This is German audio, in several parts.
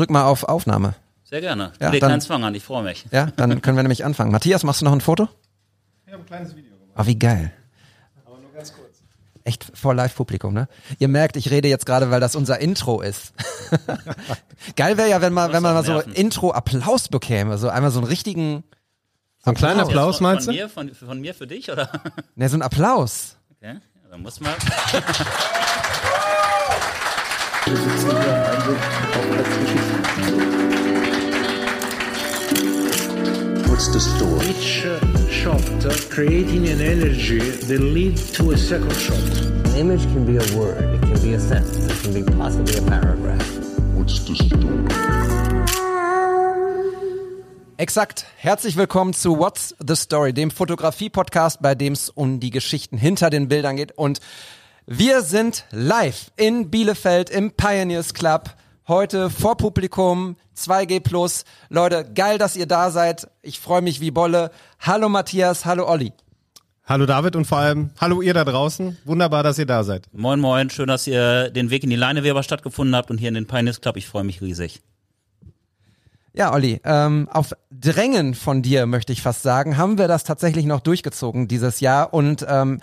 drück mal auf Aufnahme. Sehr gerne. Ja, Leg dann- keinen Zwang an, ich freue mich. Ja, dann können wir nämlich anfangen. Matthias, machst du noch ein Foto? Ich habe ein kleines Video gemacht, Ah, wie geil. aber nur ganz kurz. Echt vor Live-Publikum, ne? Ihr merkt, ich rede jetzt gerade, weil das unser Intro ist. geil wäre ja, wenn man, wenn man mal so. Intro-Applaus bekäme, so einmal so einen richtigen, So ein kleiner Jetzt Applaus, von, meinst von du? Mir, von, von mir für dich, oder? ne, so ein Applaus. Okay, ja, dann muss man. What's the story? each uh, shot uh, creating an energy that lead to a second shot. An image can be a word, it can be a sentence, it can be possibly a paragraph. What's the story? Exakt. Herzlich willkommen zu What's the Story, dem Fotografie-Podcast, bei dem es um die Geschichten hinter den Bildern geht. Und wir sind live in Bielefeld im Pioneers Club. Heute vor Publikum 2G Plus. Leute, geil, dass ihr da seid. Ich freue mich wie Bolle. Hallo Matthias, hallo Olli. Hallo David und vor allem hallo ihr da draußen. Wunderbar, dass ihr da seid. Moin, moin, schön, dass ihr den Weg in die Leineweber stattgefunden habt und hier in den Pioneers Club. Ich freue mich riesig. Ja, Olli, ähm, auf Drängen von dir, möchte ich fast sagen, haben wir das tatsächlich noch durchgezogen dieses Jahr und ähm,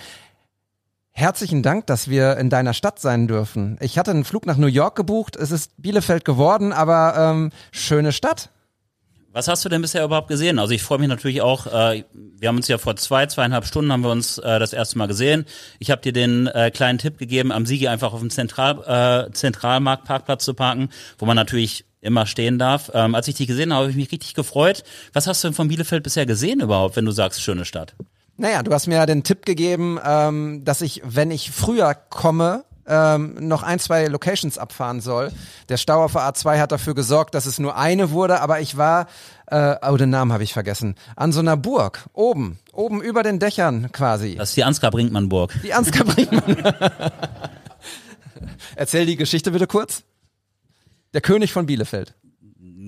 herzlichen Dank, dass wir in deiner Stadt sein dürfen. Ich hatte einen Flug nach New York gebucht, es ist Bielefeld geworden, aber ähm, schöne Stadt. Was hast du denn bisher überhaupt gesehen? Also ich freue mich natürlich auch, äh, wir haben uns ja vor zwei, zweieinhalb Stunden haben wir uns äh, das erste Mal gesehen. Ich habe dir den äh, kleinen Tipp gegeben, am Sigi einfach auf dem Zentral, äh, Zentralmarktparkplatz zu parken, wo man natürlich immer stehen darf. Ähm, als ich dich gesehen habe, habe ich mich richtig gefreut. Was hast du denn von Bielefeld bisher gesehen überhaupt, wenn du sagst, schöne Stadt? Naja, du hast mir ja den Tipp gegeben, ähm, dass ich, wenn ich früher komme, ähm, noch ein, zwei Locations abfahren soll. Der Stau auf der A2 hat dafür gesorgt, dass es nur eine wurde, aber ich war, äh, oh, den Namen habe ich vergessen, an so einer Burg, oben, oben über den Dächern quasi. Das ist die Ansgar Brinkmann-Burg. Die Ansgar Brinkmann. Erzähl die Geschichte bitte kurz. Der König von Bielefeld.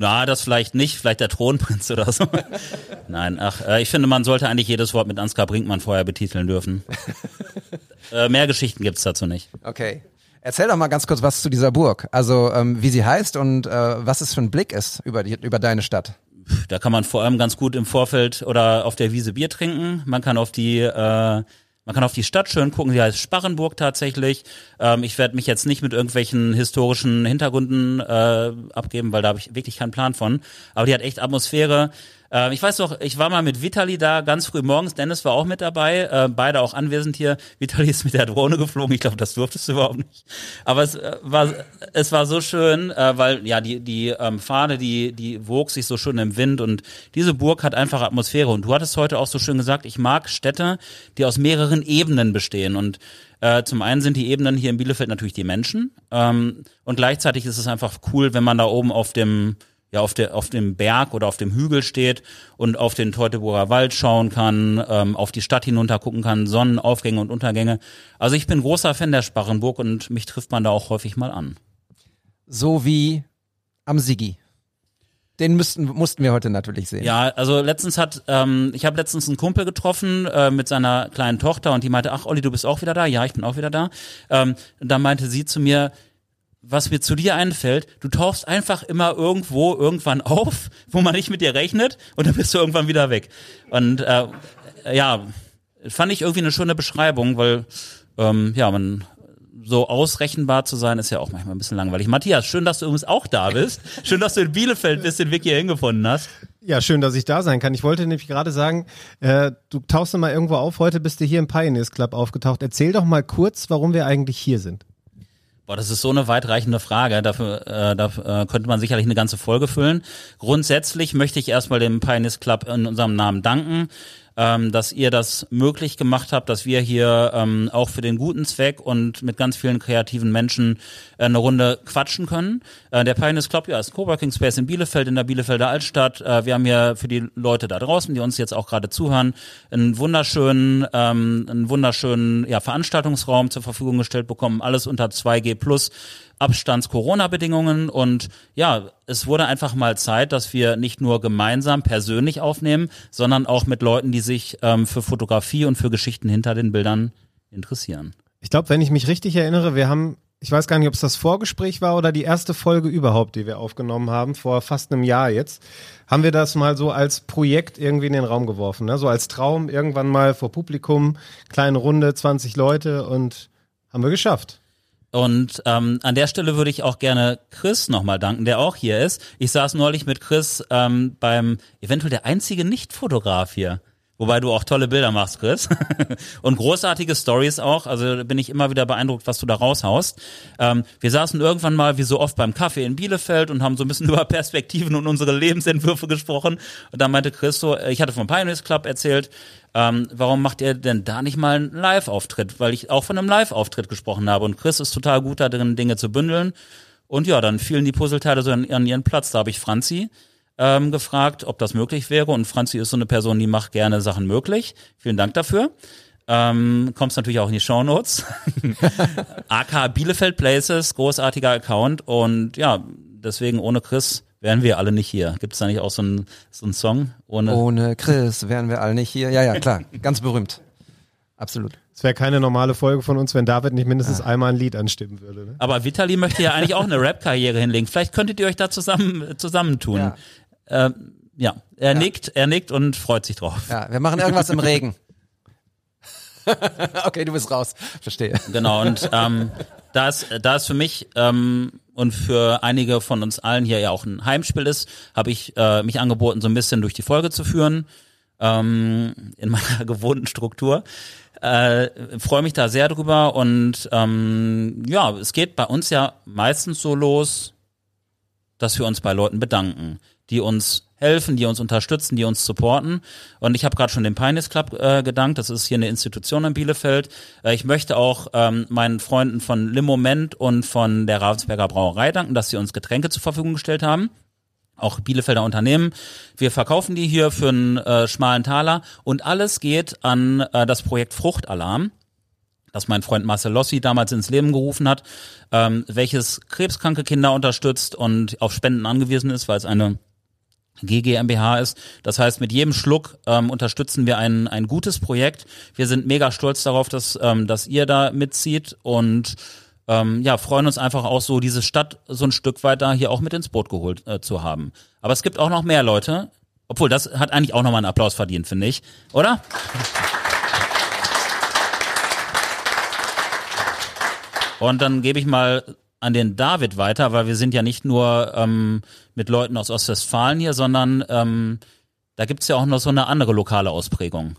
Na, das vielleicht nicht, vielleicht der Thronprinz oder so. Nein, ach, äh, ich finde, man sollte eigentlich jedes Wort mit Ansgar Brinkmann vorher betiteln dürfen. äh, mehr Geschichten gibt's dazu nicht. Okay. Erzähl doch mal ganz kurz was zu dieser Burg. Also ähm, wie sie heißt und äh, was es für ein Blick ist über, die, über deine Stadt. Da kann man vor allem ganz gut im Vorfeld oder auf der Wiese Bier trinken. Man kann auf die äh, man kann auf die Stadt schön gucken, sie heißt Sparrenburg tatsächlich. Ähm, ich werde mich jetzt nicht mit irgendwelchen historischen Hintergründen äh, abgeben, weil da habe ich wirklich keinen Plan von. Aber die hat echt Atmosphäre. Ähm, ich weiß noch, ich war mal mit Vitali da ganz früh morgens. Dennis war auch mit dabei, äh, beide auch anwesend hier. Vitali ist mit der Drohne geflogen. Ich glaube, das durftest du überhaupt nicht. Aber es äh, war es war so schön, äh, weil ja die die ähm, Fahne, die die wog sich so schön im Wind und diese Burg hat einfach Atmosphäre. Und du hattest heute auch so schön gesagt, ich mag Städte, die aus mehreren Ebenen bestehen und äh, zum einen sind die Ebenen hier in Bielefeld natürlich die Menschen ähm, und gleichzeitig ist es einfach cool, wenn man da oben auf dem ja auf der auf dem Berg oder auf dem Hügel steht und auf den Teutoburger Wald schauen kann, ähm, auf die Stadt hinunter gucken kann, Sonnenaufgänge und Untergänge. Also ich bin großer Fan der Sparrenburg und mich trifft man da auch häufig mal an. So wie am Sigi. Den müssten, mussten wir heute natürlich sehen. Ja, also letztens hat, ähm, ich habe letztens einen Kumpel getroffen äh, mit seiner kleinen Tochter und die meinte, ach Olli, du bist auch wieder da? Ja, ich bin auch wieder da. Ähm, und dann meinte sie zu mir, was mir zu dir einfällt, du tauchst einfach immer irgendwo irgendwann auf, wo man nicht mit dir rechnet und dann bist du irgendwann wieder weg. Und äh, ja, fand ich irgendwie eine schöne Beschreibung, weil ähm, ja, man so ausrechenbar zu sein, ist ja auch manchmal ein bisschen langweilig. Matthias, schön, dass du übrigens auch da bist. Schön, dass du in Bielefeld bist, den Weg hier hingefunden hast. Ja, schön, dass ich da sein kann. Ich wollte nämlich gerade sagen, äh, du tauchst mal irgendwo auf. Heute bist du hier im Pioneers Club aufgetaucht. Erzähl doch mal kurz, warum wir eigentlich hier sind. Boah, das ist so eine weitreichende Frage. Dafür, äh, da äh, könnte man sicherlich eine ganze Folge füllen. Grundsätzlich möchte ich erstmal dem Pioneers Club in unserem Namen danken, ähm, dass ihr das möglich gemacht habt, dass wir hier ähm, auch für den guten Zweck und mit ganz vielen kreativen Menschen äh, eine Runde quatschen können. Äh, der Pioneers Club ja, ist Coworking Space in Bielefeld, in der Bielefelder Altstadt. Äh, wir haben hier für die Leute da draußen, die uns jetzt auch gerade zuhören, einen wunderschönen, ähm, einen wunderschönen ja, Veranstaltungsraum zur Verfügung gestellt bekommen. Alles unter 2G plus. Abstands-Corona-Bedingungen und ja, es wurde einfach mal Zeit, dass wir nicht nur gemeinsam persönlich aufnehmen, sondern auch mit Leuten, die sich ähm, für Fotografie und für Geschichten hinter den Bildern interessieren. Ich glaube, wenn ich mich richtig erinnere, wir haben ich weiß gar nicht, ob es das Vorgespräch war oder die erste Folge überhaupt, die wir aufgenommen haben, vor fast einem Jahr jetzt, haben wir das mal so als Projekt irgendwie in den Raum geworfen, ne? so als Traum irgendwann mal vor Publikum, kleine Runde, 20 Leute und haben wir geschafft. Und ähm, an der Stelle würde ich auch gerne Chris nochmal danken, der auch hier ist. Ich saß neulich mit Chris ähm, beim eventuell der einzige Nicht-Fotograf hier. Wobei du auch tolle Bilder machst, Chris. und großartige Stories auch. Also bin ich immer wieder beeindruckt, was du da raushaust. Ähm, wir saßen irgendwann mal, wie so oft, beim Kaffee in Bielefeld und haben so ein bisschen über Perspektiven und unsere Lebensentwürfe gesprochen. Und da meinte Chris so, ich hatte vom Pioneers Club erzählt, ähm, warum macht ihr denn da nicht mal einen Live-Auftritt? Weil ich auch von einem Live-Auftritt gesprochen habe. Und Chris ist total gut da drin, Dinge zu bündeln. Und ja, dann fielen die Puzzleteile so an ihren Platz. Da habe ich Franzi ähm, gefragt, ob das möglich wäre. Und Franzi ist so eine Person, die macht gerne Sachen möglich. Vielen Dank dafür. Ähm, kommst natürlich auch in die Show Notes. AK Bielefeld Places, großartiger Account. Und ja, deswegen ohne Chris wären wir alle nicht hier. Gibt es da nicht auch so einen so einen Song? Ohne, Ohne Chris wären wir alle nicht hier. Ja, ja, klar. Ganz berühmt. Absolut. Es wäre keine normale Folge von uns, wenn David nicht mindestens einmal ein Lied anstimmen würde. Ne? Aber Vitali möchte ja eigentlich auch eine Rap-Karriere hinlegen. Vielleicht könntet ihr euch da zusammen zusammentun. Ja. Ähm, ja, er nickt, er nickt und freut sich drauf. Ja, wir machen irgendwas im Regen. okay, du bist raus. Verstehe. Genau, und ähm, da ist, da ist für mich ähm, und für einige von uns allen hier ja auch ein Heimspiel ist, habe ich äh, mich angeboten, so ein bisschen durch die Folge zu führen, ähm, in meiner gewohnten Struktur. Äh, freue mich da sehr drüber und ähm, ja, es geht bei uns ja meistens so los, dass wir uns bei Leuten bedanken, die uns helfen, die uns unterstützen, die uns supporten. Und ich habe gerade schon dem Pioneers Club äh, gedankt. Das ist hier eine Institution in Bielefeld. Äh, ich möchte auch ähm, meinen Freunden von Limoment und von der Ravensberger Brauerei danken, dass sie uns Getränke zur Verfügung gestellt haben. Auch Bielefelder Unternehmen. Wir verkaufen die hier für einen äh, schmalen Taler und alles geht an äh, das Projekt Fruchtalarm das mein Freund Marcel Lossi damals ins Leben gerufen hat, ähm, welches krebskranke Kinder unterstützt und auf Spenden angewiesen ist, weil es eine GGMBH ist. Das heißt, mit jedem Schluck ähm, unterstützen wir ein, ein gutes Projekt. Wir sind mega stolz darauf, dass, ähm, dass ihr da mitzieht und ähm, ja, freuen uns einfach auch so, diese Stadt so ein Stück weiter hier auch mit ins Boot geholt äh, zu haben. Aber es gibt auch noch mehr Leute, obwohl das hat eigentlich auch nochmal einen Applaus verdient, finde ich, oder? Und dann gebe ich mal an den David weiter, weil wir sind ja nicht nur ähm, mit Leuten aus Ostwestfalen hier, sondern ähm, da gibt's ja auch noch so eine andere lokale Ausprägung.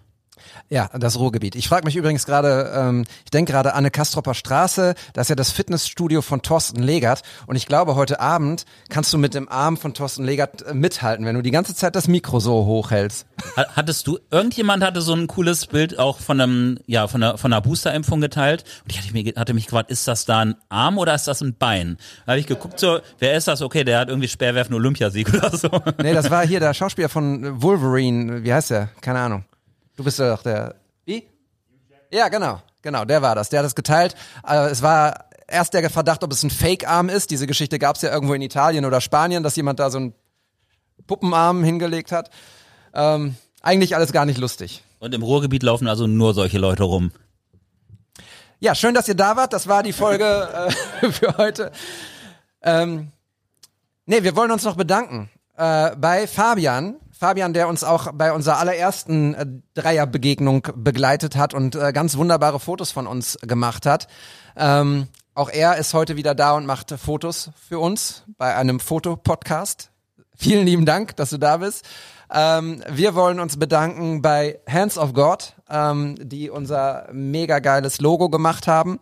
Ja, das Ruhrgebiet. Ich frage mich übrigens gerade, ähm, ich denke gerade an eine Kastropper Straße, das ist ja das Fitnessstudio von Thorsten Legert und ich glaube, heute Abend kannst du mit dem Arm von Thorsten Legert äh, mithalten, wenn du die ganze Zeit das Mikro so hochhältst. Ha- Hattest du, irgendjemand hatte so ein cooles Bild auch von einem, ja, von einer, von einer Boosterimpfung geteilt und ich hatte, mir, hatte mich gefragt, ist das da ein Arm oder ist das ein Bein? Da habe ich geguckt so, wer ist das? Okay, der hat irgendwie Speerwerfen Olympiasieg oder so. Nee, das war hier der Schauspieler von Wolverine, wie heißt der? Keine Ahnung. Du bist doch der, wie? Ja, genau, genau, der war das, der hat das geteilt. Äh, es war erst der Verdacht, ob es ein Fake-Arm ist. Diese Geschichte gab es ja irgendwo in Italien oder Spanien, dass jemand da so einen Puppenarm hingelegt hat. Ähm, eigentlich alles gar nicht lustig. Und im Ruhrgebiet laufen also nur solche Leute rum. Ja, schön, dass ihr da wart. Das war die Folge äh, für heute. Ähm, nee, wir wollen uns noch bedanken äh, bei Fabian. Fabian, der uns auch bei unserer allerersten äh, Dreierbegegnung begleitet hat und äh, ganz wunderbare Fotos von uns gemacht hat. Ähm, auch er ist heute wieder da und macht Fotos für uns bei einem Fotopodcast. Vielen lieben Dank, dass du da bist. Ähm, wir wollen uns bedanken bei Hands of God, ähm, die unser mega geiles Logo gemacht haben.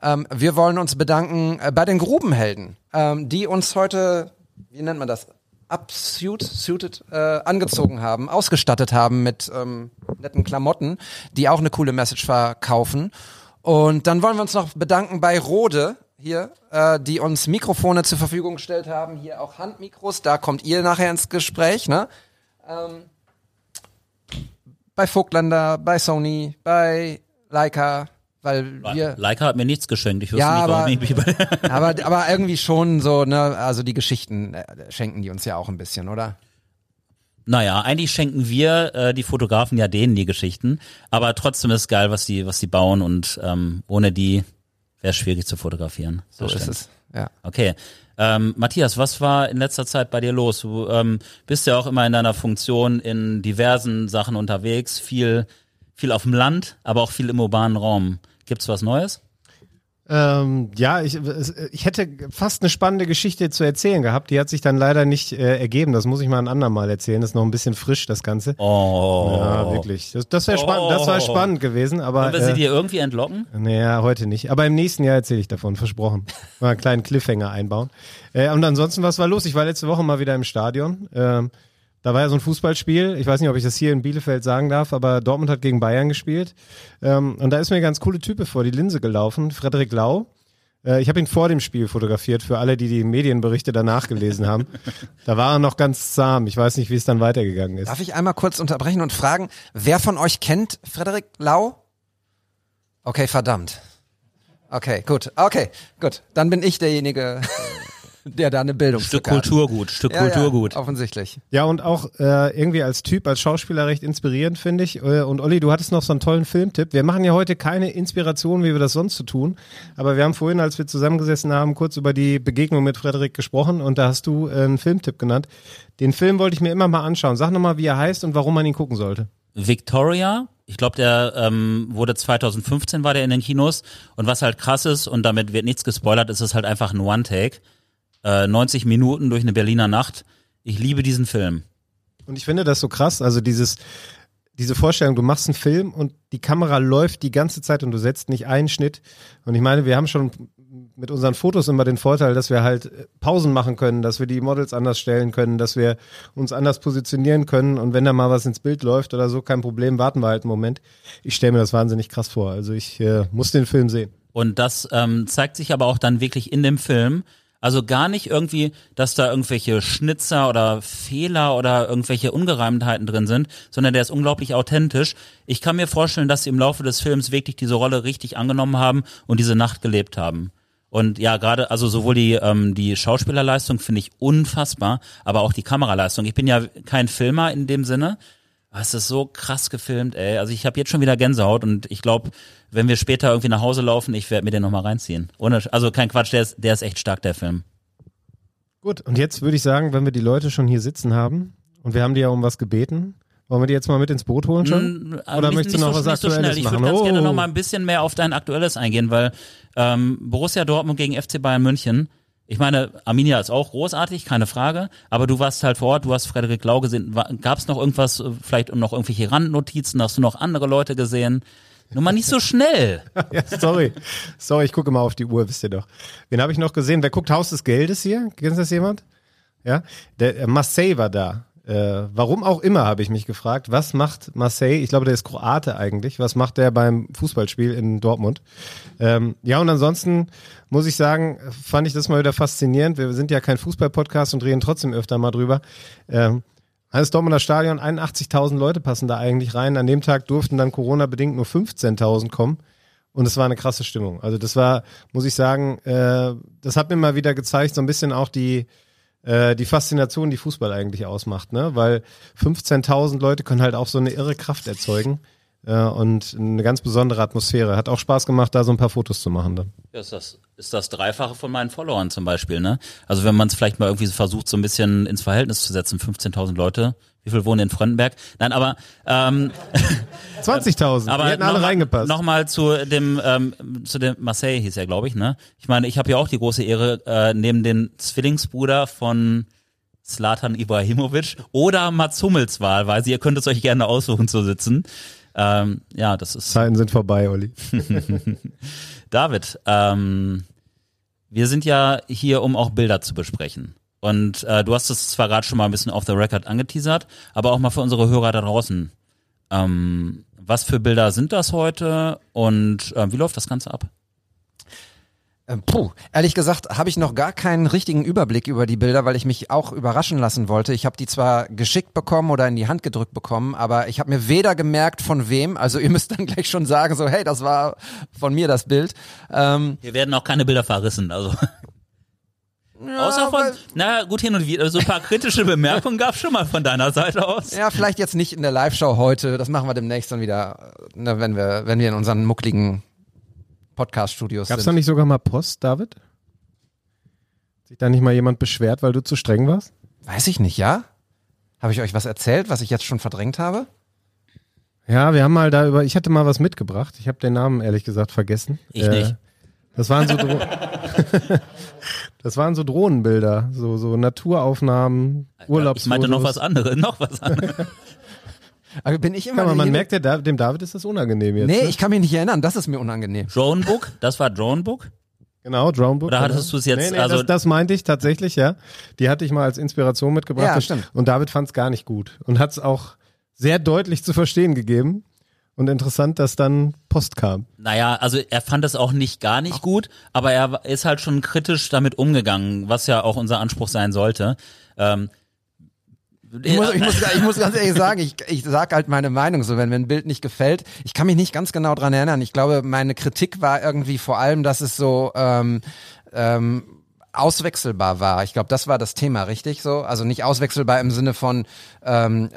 Ähm, wir wollen uns bedanken äh, bei den Grubenhelden, ähm, die uns heute, wie nennt man das? Upsuit, suited, äh, angezogen haben, ausgestattet haben mit ähm, netten Klamotten, die auch eine coole Message verkaufen. Und dann wollen wir uns noch bedanken bei Rode hier, äh, die uns Mikrofone zur Verfügung gestellt haben. Hier auch Handmikros, da kommt ihr nachher ins Gespräch, ne? Ähm, bei Vogtländer, bei Sony, bei Leica, weil wir Leica hat mir nichts geschenkt. Ich wüsste Ja, nicht, warum aber- ich mich bei aber, aber irgendwie schon so, ne, also die Geschichten äh, schenken die uns ja auch ein bisschen, oder? Naja, eigentlich schenken wir äh, die Fotografen ja denen die Geschichten, aber trotzdem ist geil, was die, was die bauen und ähm, ohne die wäre schwierig zu fotografieren. So ist stimmt. es. Ja. Okay. Ähm, Matthias, was war in letzter Zeit bei dir los? Du ähm, bist ja auch immer in deiner Funktion in diversen Sachen unterwegs, viel, viel auf dem Land, aber auch viel im urbanen Raum. Gibt's was Neues? Ähm, ja, ich, ich hätte fast eine spannende Geschichte zu erzählen gehabt. Die hat sich dann leider nicht äh, ergeben. Das muss ich mal ein andermal erzählen. Das ist noch ein bisschen frisch, das Ganze. Oh. Ja, wirklich. Das, das wäre spannend. Das war Oh. spannend gewesen, aber. Wollen wir sie äh, dir irgendwie entlocken? Naja, heute nicht. Aber im nächsten Jahr erzähle ich davon, versprochen. Mal einen kleinen Cliffhanger einbauen. Äh, und ansonsten, was war los? Ich war letzte Woche mal wieder im Stadion. Ähm, da war ja so ein Fußballspiel. Ich weiß nicht, ob ich das hier in Bielefeld sagen darf, aber Dortmund hat gegen Bayern gespielt. Ähm, und da ist mir ein ganz coole Type vor die Linse gelaufen, Frederik Lau. Äh, ich habe ihn vor dem Spiel fotografiert, für alle, die die Medienberichte danach gelesen haben. Da war er noch ganz zahm. Ich weiß nicht, wie es dann weitergegangen ist. Darf ich einmal kurz unterbrechen und fragen, wer von euch kennt Frederik Lau? Okay, verdammt. Okay, gut. Okay, gut. Dann bin ich derjenige, der da eine Bildung Stück Kulturgut, Stück ja, Kulturgut. Ja, offensichtlich. Ja, und auch äh, irgendwie als Typ, als Schauspieler recht inspirierend, finde ich. Äh, Und Olli, du hattest noch so einen tollen Filmtipp. Wir machen ja heute keine Inspiration, wie wir das sonst so tun. Aber wir haben vorhin, als wir zusammengesessen haben, kurz über die Begegnung mit Frederik gesprochen und da hast du äh, einen Filmtipp genannt. Den Film wollte ich mir immer mal anschauen. Sag nochmal, wie er heißt und warum man ihn gucken sollte. Victoria, ich glaube, der ähm, wurde 2015 war der in den Kinos und was halt krass ist und damit wird nichts gespoilert, ist es halt einfach ein One-Take. Äh, 90 Minuten durch eine Berliner Nacht. Ich liebe diesen Film. Und ich finde das so krass, also dieses, diese Vorstellung, du machst einen Film und die Kamera läuft die ganze Zeit und du setzt nicht einen Schnitt. Und ich meine, wir haben schon mit unseren Fotos immer den Vorteil, dass wir halt äh, Pausen machen können, dass wir die Models anders stellen können, dass wir uns anders positionieren können und wenn da mal was ins Bild läuft oder so, kein Problem, warten wir halt einen Moment. Ich stelle mir das wahnsinnig krass vor. Also ich äh, muss den Film sehen. Und das ähm, zeigt sich aber auch dann wirklich in dem Film. Also gar nicht irgendwie, dass da irgendwelche Schnitzer oder Fehler oder irgendwelche Ungereimtheiten drin sind, sondern der ist unglaublich authentisch. Ich kann mir vorstellen, dass sie im Laufe des Films wirklich diese Rolle richtig angenommen haben und diese Nacht gelebt haben. Und ja, gerade, also sowohl die, ähm, die Schauspielerleistung finde ich unfassbar, aber auch die Kameraleistung. Ich bin ja kein Filmer in dem Sinne, aber es ist so krass gefilmt, ey. Also ich habe jetzt schon wieder Gänsehaut und ich glaube, wenn wir später irgendwie nach Hause laufen, ich werde mir den nochmal reinziehen. Ohne, also kein Quatsch, der ist, der ist echt stark, der Film. Gut, und jetzt würde ich sagen, wenn wir die Leute schon hier sitzen haben und wir haben die ja um was gebeten, wollen wir die jetzt mal mit ins Boot holen schon? Mm, Oder möchtest du noch so, was nicht so Aktuelles schnell. Ich würde ganz Oh. gerne noch mal ein bisschen mehr auf dein Aktuelles eingehen, weil ähm, Borussia Dortmund gegen FC Bayern München. Ich meine, Arminia ist auch großartig, keine Frage. Aber du warst halt vor Ort, du hast Frederik Lau gesehen. Gab es noch irgendwas, äh, vielleicht noch irgendwelche Randnotizen? Hast du noch andere Leute gesehen? Nur mal nicht so schnell. Ja, sorry. Sorry, ich gucke mal auf die Uhr, wisst ihr doch. Wen habe ich noch gesehen? Wer guckt Haus des Geldes hier? Kennt das jemand? Ja? Der äh, Marseille war da. Äh, warum auch immer, habe ich mich gefragt. Was macht Marseille? Ich glaube, der ist Kroate eigentlich. Was macht der beim Fußballspiel in Dortmund? Ähm, ja, und ansonsten muss ich sagen, fand ich das mal wieder faszinierend. Wir sind ja kein Fußball-Podcast und reden trotzdem öfter mal drüber. Ähm, alles Dortmunder Stadion, 81.000 Leute passen da eigentlich rein. An dem Tag durften dann Corona-bedingt nur 15.000 kommen. Und es war eine krasse Stimmung. Also das war, muss ich sagen, äh, das hat mir mal wieder gezeigt, so ein bisschen auch die, äh, die Faszination, die Fußball eigentlich ausmacht. Ne? Weil 15.000 Leute können halt auch so eine irre Kraft erzeugen. Äh, und eine ganz besondere Atmosphäre. Hat auch Spaß gemacht, da so ein paar Fotos zu machen dann. Ja, ist das, ist das Dreifache von meinen Followern zum Beispiel, ne? Also wenn man es vielleicht mal irgendwie versucht, so ein bisschen ins Verhältnis zu setzen, 15.000 Leute, wie viel wohnen in Fröndenberg? Nein, aber ähm, 20.000, aber die hätten alle noch reingepasst. Noch mal zu dem ähm, zu dem Marseille hieß er, glaube ich, ne? Ich meine, ich habe ja auch die große Ehre äh, neben den Zwillingsbruder von Slatan Ibrahimovic oder Mats Hummels Wahlweise. Ihr könnt es euch gerne aussuchen zu sitzen. Ähm, ja, das ist Zeiten sind vorbei, Olli. David, ähm, wir sind ja hier, um auch Bilder zu besprechen. Und äh, du hast es zwar gerade schon mal ein bisschen off the record angeteasert, aber auch mal für unsere Hörer da draußen. Ähm, was für Bilder sind das heute und äh, wie läuft das Ganze ab? Ähm, Puh, ehrlich gesagt habe ich noch gar keinen richtigen Überblick über die Bilder, weil ich mich auch überraschen lassen wollte. Ich habe die zwar geschickt bekommen oder in die Hand gedrückt bekommen, aber ich habe mir weder gemerkt von wem, also ihr müsst dann gleich schon sagen, so hey, das war von mir das Bild. Ähm, Hier werden auch keine Bilder verrissen, also. Außer von, na gut hin und wieder, so ein paar kritische Bemerkungen gab schon mal von deiner Seite aus. ja, vielleicht jetzt nicht in der Live-Show heute, das machen wir demnächst dann wieder, ne, wenn wir, wenn wir in unseren muckligen Podcast-Studios Gab's da sind. nicht sogar mal Post, David? Hat sich da nicht mal jemand beschwert, weil du zu streng warst? Weiß ich nicht, ja? Habe ich euch was erzählt, was ich jetzt schon verdrängt habe? Ja, wir haben mal da über, ich hatte mal was mitgebracht. Ich habe den Namen ehrlich gesagt vergessen. Äh, Ich nicht. Das waren so, Dro das waren so Drohnenbilder, so, so Naturaufnahmen, Urlaubsfotos. Ich meinte noch was anderes, noch was anderes. Aber bin ich immer man derjenige- merkt, der, Da- dem David ist das unangenehm jetzt. Nee, ne? ich kann mich nicht erinnern, das ist mir unangenehm. Dronebook, das war Dronebook. Genau, Dronebook. Oder hattest genau. du's jetzt, Nee, nee, also- das, das meinte ich tatsächlich, ja. Die hatte ich mal als Inspiration mitgebracht. Ja, Und- stimmt. Und David fand es gar nicht gut. Und hat es auch sehr deutlich zu verstehen gegeben. Und interessant, dass dann Post kam. Naja, also er fand es auch nicht gar nicht gut, aber er ist halt schon kritisch damit umgegangen, was ja auch unser Anspruch sein sollte. Ähm, Ich muss, ich, muss, ich muss ganz ehrlich sagen, ich, ich sag halt meine Meinung so, wenn mir ein Bild nicht gefällt. Ich kann mich nicht ganz genau dran erinnern. Ich glaube, meine Kritik war irgendwie vor allem, dass es so ähm, ähm, auswechselbar war. Ich glaube, das war das Thema, richtig so? Also nicht auswechselbar im Sinne von ähm,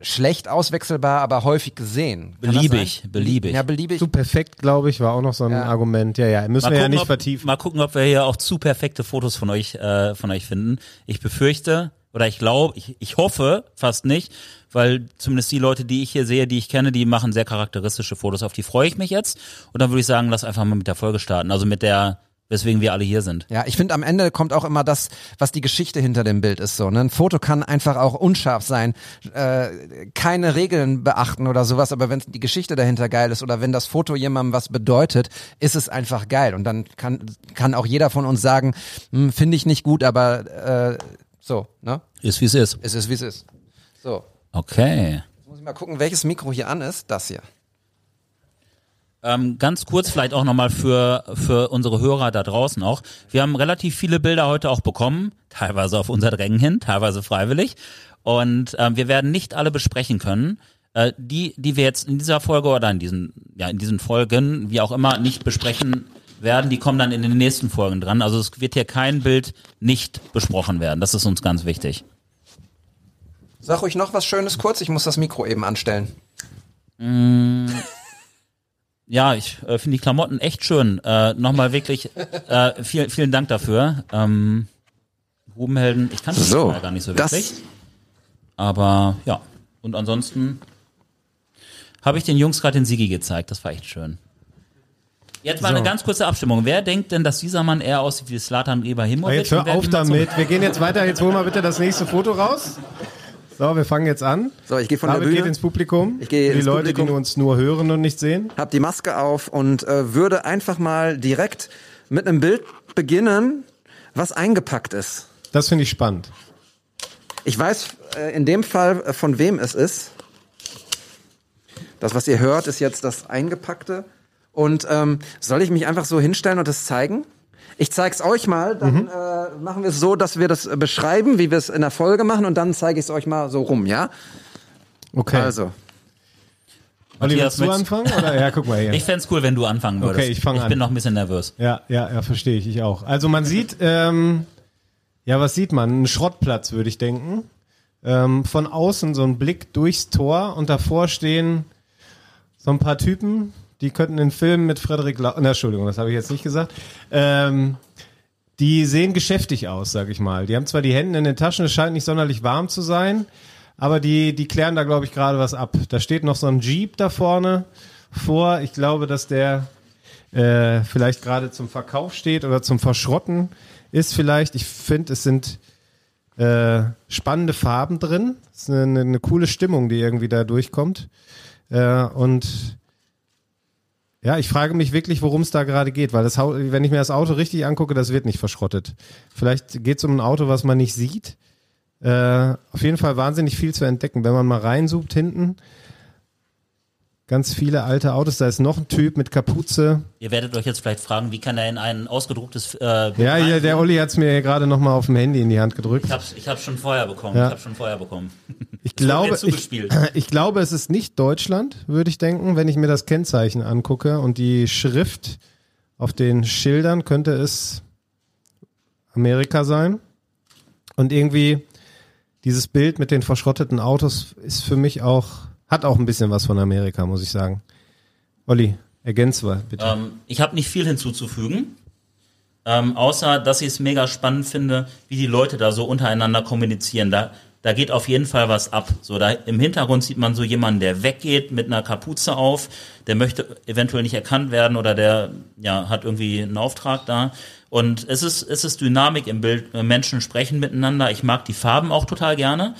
schlecht auswechselbar, aber häufig gesehen. Kann Beliebig, beliebig. Ja, beliebig. Zu perfekt, glaube ich, war auch noch so ein Ja. Argument. Ja, ja, müssen wir ja nicht ob, vertiefen. mal gucken, ob wir hier auch zu perfekte Fotos von euch, äh, von euch finden. Ich befürchte, oder ich glaube, ich, ich hoffe fast nicht, weil zumindest die Leute, die ich hier sehe, die ich kenne, die machen sehr charakteristische Fotos. Auf die freue ich mich jetzt. Und dann würde ich sagen, lass einfach mal mit der Folge starten. Also mit der, weswegen wir alle hier sind. Ja, ich finde am Ende kommt auch immer das, was die Geschichte hinter dem Bild ist. So, ne? Ein Foto kann einfach auch unscharf sein, äh, keine Regeln beachten oder sowas, aber wenn die Geschichte dahinter geil ist oder wenn das Foto jemandem was bedeutet, ist es einfach geil. Und dann kann, kann auch jeder von uns sagen, hm, finde ich nicht gut, aber äh, so, ne? Ist wie es ist. Es ist wie es ist. So. Okay. Jetzt muss ich mal gucken, welches Mikro hier an ist. Das hier. Ähm, ganz kurz vielleicht auch nochmal für, für unsere Hörer da draußen auch. Wir haben relativ viele Bilder heute auch bekommen, teilweise auf unser Drängen hin, teilweise freiwillig. Und ähm, wir werden nicht alle besprechen können. Äh, die, die wir jetzt in dieser Folge oder in diesen, ja, in diesen Folgen, wie auch immer, nicht besprechen werden, die kommen dann in den nächsten Folgen dran. Also es wird hier kein Bild nicht besprochen werden. Das ist uns ganz wichtig. Sag ruhig noch was Schönes kurz, ich muss das Mikro eben anstellen. Ja, ich äh, finde die Klamotten echt schön. Äh, Nochmal wirklich äh, vielen, vielen Dank dafür. Ähm, Grubenhelden, ich kannte das So, gar nicht so wirklich. Aber ja, und ansonsten habe ich den Jungs gerade den Sigi gezeigt. Das war echt schön. Jetzt mal eine ganz kurze Abstimmung. Wer denkt denn, dass dieser Mann eher aussieht wie Slatan Ibrahimovic? Jetzt hör auf findet so- damit. Wir gehen jetzt weiter. Jetzt hol mal bitte das nächste Foto raus. So, wir fangen jetzt an. So, ich gehe von der David Bühne. geht ins Publikum. Ich gehe Für die ins Leute, Publikum. die uns nur hören und nicht sehen. hab die Maske auf und äh, würde einfach mal direkt mit einem Bild beginnen, was eingepackt ist. Das finde ich spannend. Ich weiß äh, in dem Fall, äh, von wem es ist. Das, was ihr hört, ist jetzt das Eingepackte. Und ähm, soll ich mich einfach so hinstellen und das zeigen? Ich zeig's euch mal, dann äh, machen wir es so, dass wir das äh, beschreiben, wie wir es in der Folge machen, und dann zeige ich es euch mal so rum, ja? Okay. Also, Olli, willst du anfangen? Oder? Ja, guck mal hier. Ich fänd's cool, wenn du anfangen würdest. Okay, ich fang Ich an. bin noch ein bisschen nervös. Ja, ja, ja, verstehe ich, ich auch. Also man sieht, ähm, ja, was sieht man? Einen Schrottplatz, würde ich denken. Ähm, von außen so ein Blick durchs Tor und davor stehen so ein paar Typen, die könnten in Filmen mit Frederik Lau, na, Entschuldigung, das habe ich jetzt nicht gesagt. Ähm, die sehen geschäftig aus, sag ich mal. Die haben zwar die Hände in den Taschen, es scheint nicht sonderlich warm zu sein, aber die, die klären da, glaube ich, gerade was ab. Da steht noch so ein Jeep da vorne vor. Ich glaube, dass der äh, vielleicht gerade zum Verkauf steht oder zum Verschrotten ist vielleicht. Ich finde, es sind äh, spannende Farben drin. Es ist eine, eine, eine coole Stimmung, die irgendwie da durchkommt. Äh, und ja, ich frage mich wirklich, worum es da gerade geht, weil das, wenn ich mir das Auto richtig angucke, das wird nicht verschrottet. Vielleicht geht es um ein Auto, was man nicht sieht. Äh, auf jeden Fall wahnsinnig viel zu entdecken. Wenn man mal reinzoomt hinten, ganz viele alte Autos. Da ist noch ein Typ mit Kapuze. Ihr werdet euch jetzt vielleicht fragen, wie kann er in ein ausgedrucktes äh, Ja, hier, der? Olli hat es mir gerade noch mal auf dem Handy in die Hand gedrückt. Ich hab's, ich hab's schon vorher bekommen. Ja. Ich hab's schon vorher bekommen. Ich glaube, ich, ich glaube, es ist nicht Deutschland, würde ich denken, wenn ich mir das Kennzeichen angucke und die Schrift auf den Schildern könnte es Amerika sein. Und irgendwie dieses Bild mit den verschrotteten Autos ist für mich auch, hat auch ein bisschen was von Amerika, muss ich sagen. Olli, Ergänz mal, bitte. Ähm, ich habe nicht viel hinzuzufügen. Ähm, außer, dass ich es mega spannend finde, wie die Leute da so untereinander kommunizieren. Da, da geht auf jeden Fall was ab. So, da im Hintergrund sieht man so jemanden, der weggeht mit einer Kapuze auf, der möchte eventuell nicht erkannt werden oder der ja, hat irgendwie einen Auftrag da. Und es ist, es ist Dynamik im Bild. Menschen sprechen miteinander. Ich mag die Farben auch total gerne.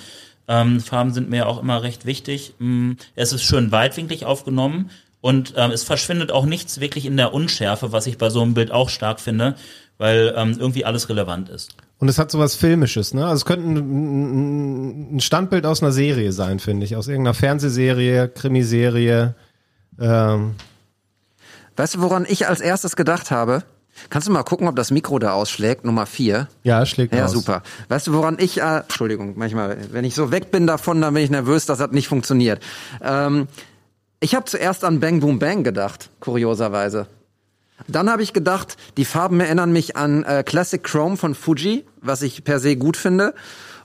Ähm, Farben sind mir auch immer recht wichtig. Mm, Es ist schön weitwinklig aufgenommen und ähm, es verschwindet auch nichts wirklich in der Unschärfe, was ich bei so einem Bild auch stark finde, weil ähm, irgendwie alles relevant ist. Und es hat sowas Filmisches, ne? Also es könnte ein, ein Standbild aus einer Serie sein, finde ich. Aus irgendeiner Fernsehserie, Krimiserie. Ähm, Weißt du, woran ich als erstes gedacht habe? Kannst du mal gucken, ob das Mikro da ausschlägt? Nummer vier. ja, schlägt Ja, aus. super. Weißt du, woran ich, äh, Entschuldigung, manchmal, wenn ich so weg bin davon, dann bin ich nervös, das hat nicht funktioniert. Ähm, ich habe zuerst an Bang Boom Bang gedacht, kurioserweise. Dann habe ich gedacht, die Farben erinnern mich an äh, Classic Chrome von Fuji, was ich per se gut finde.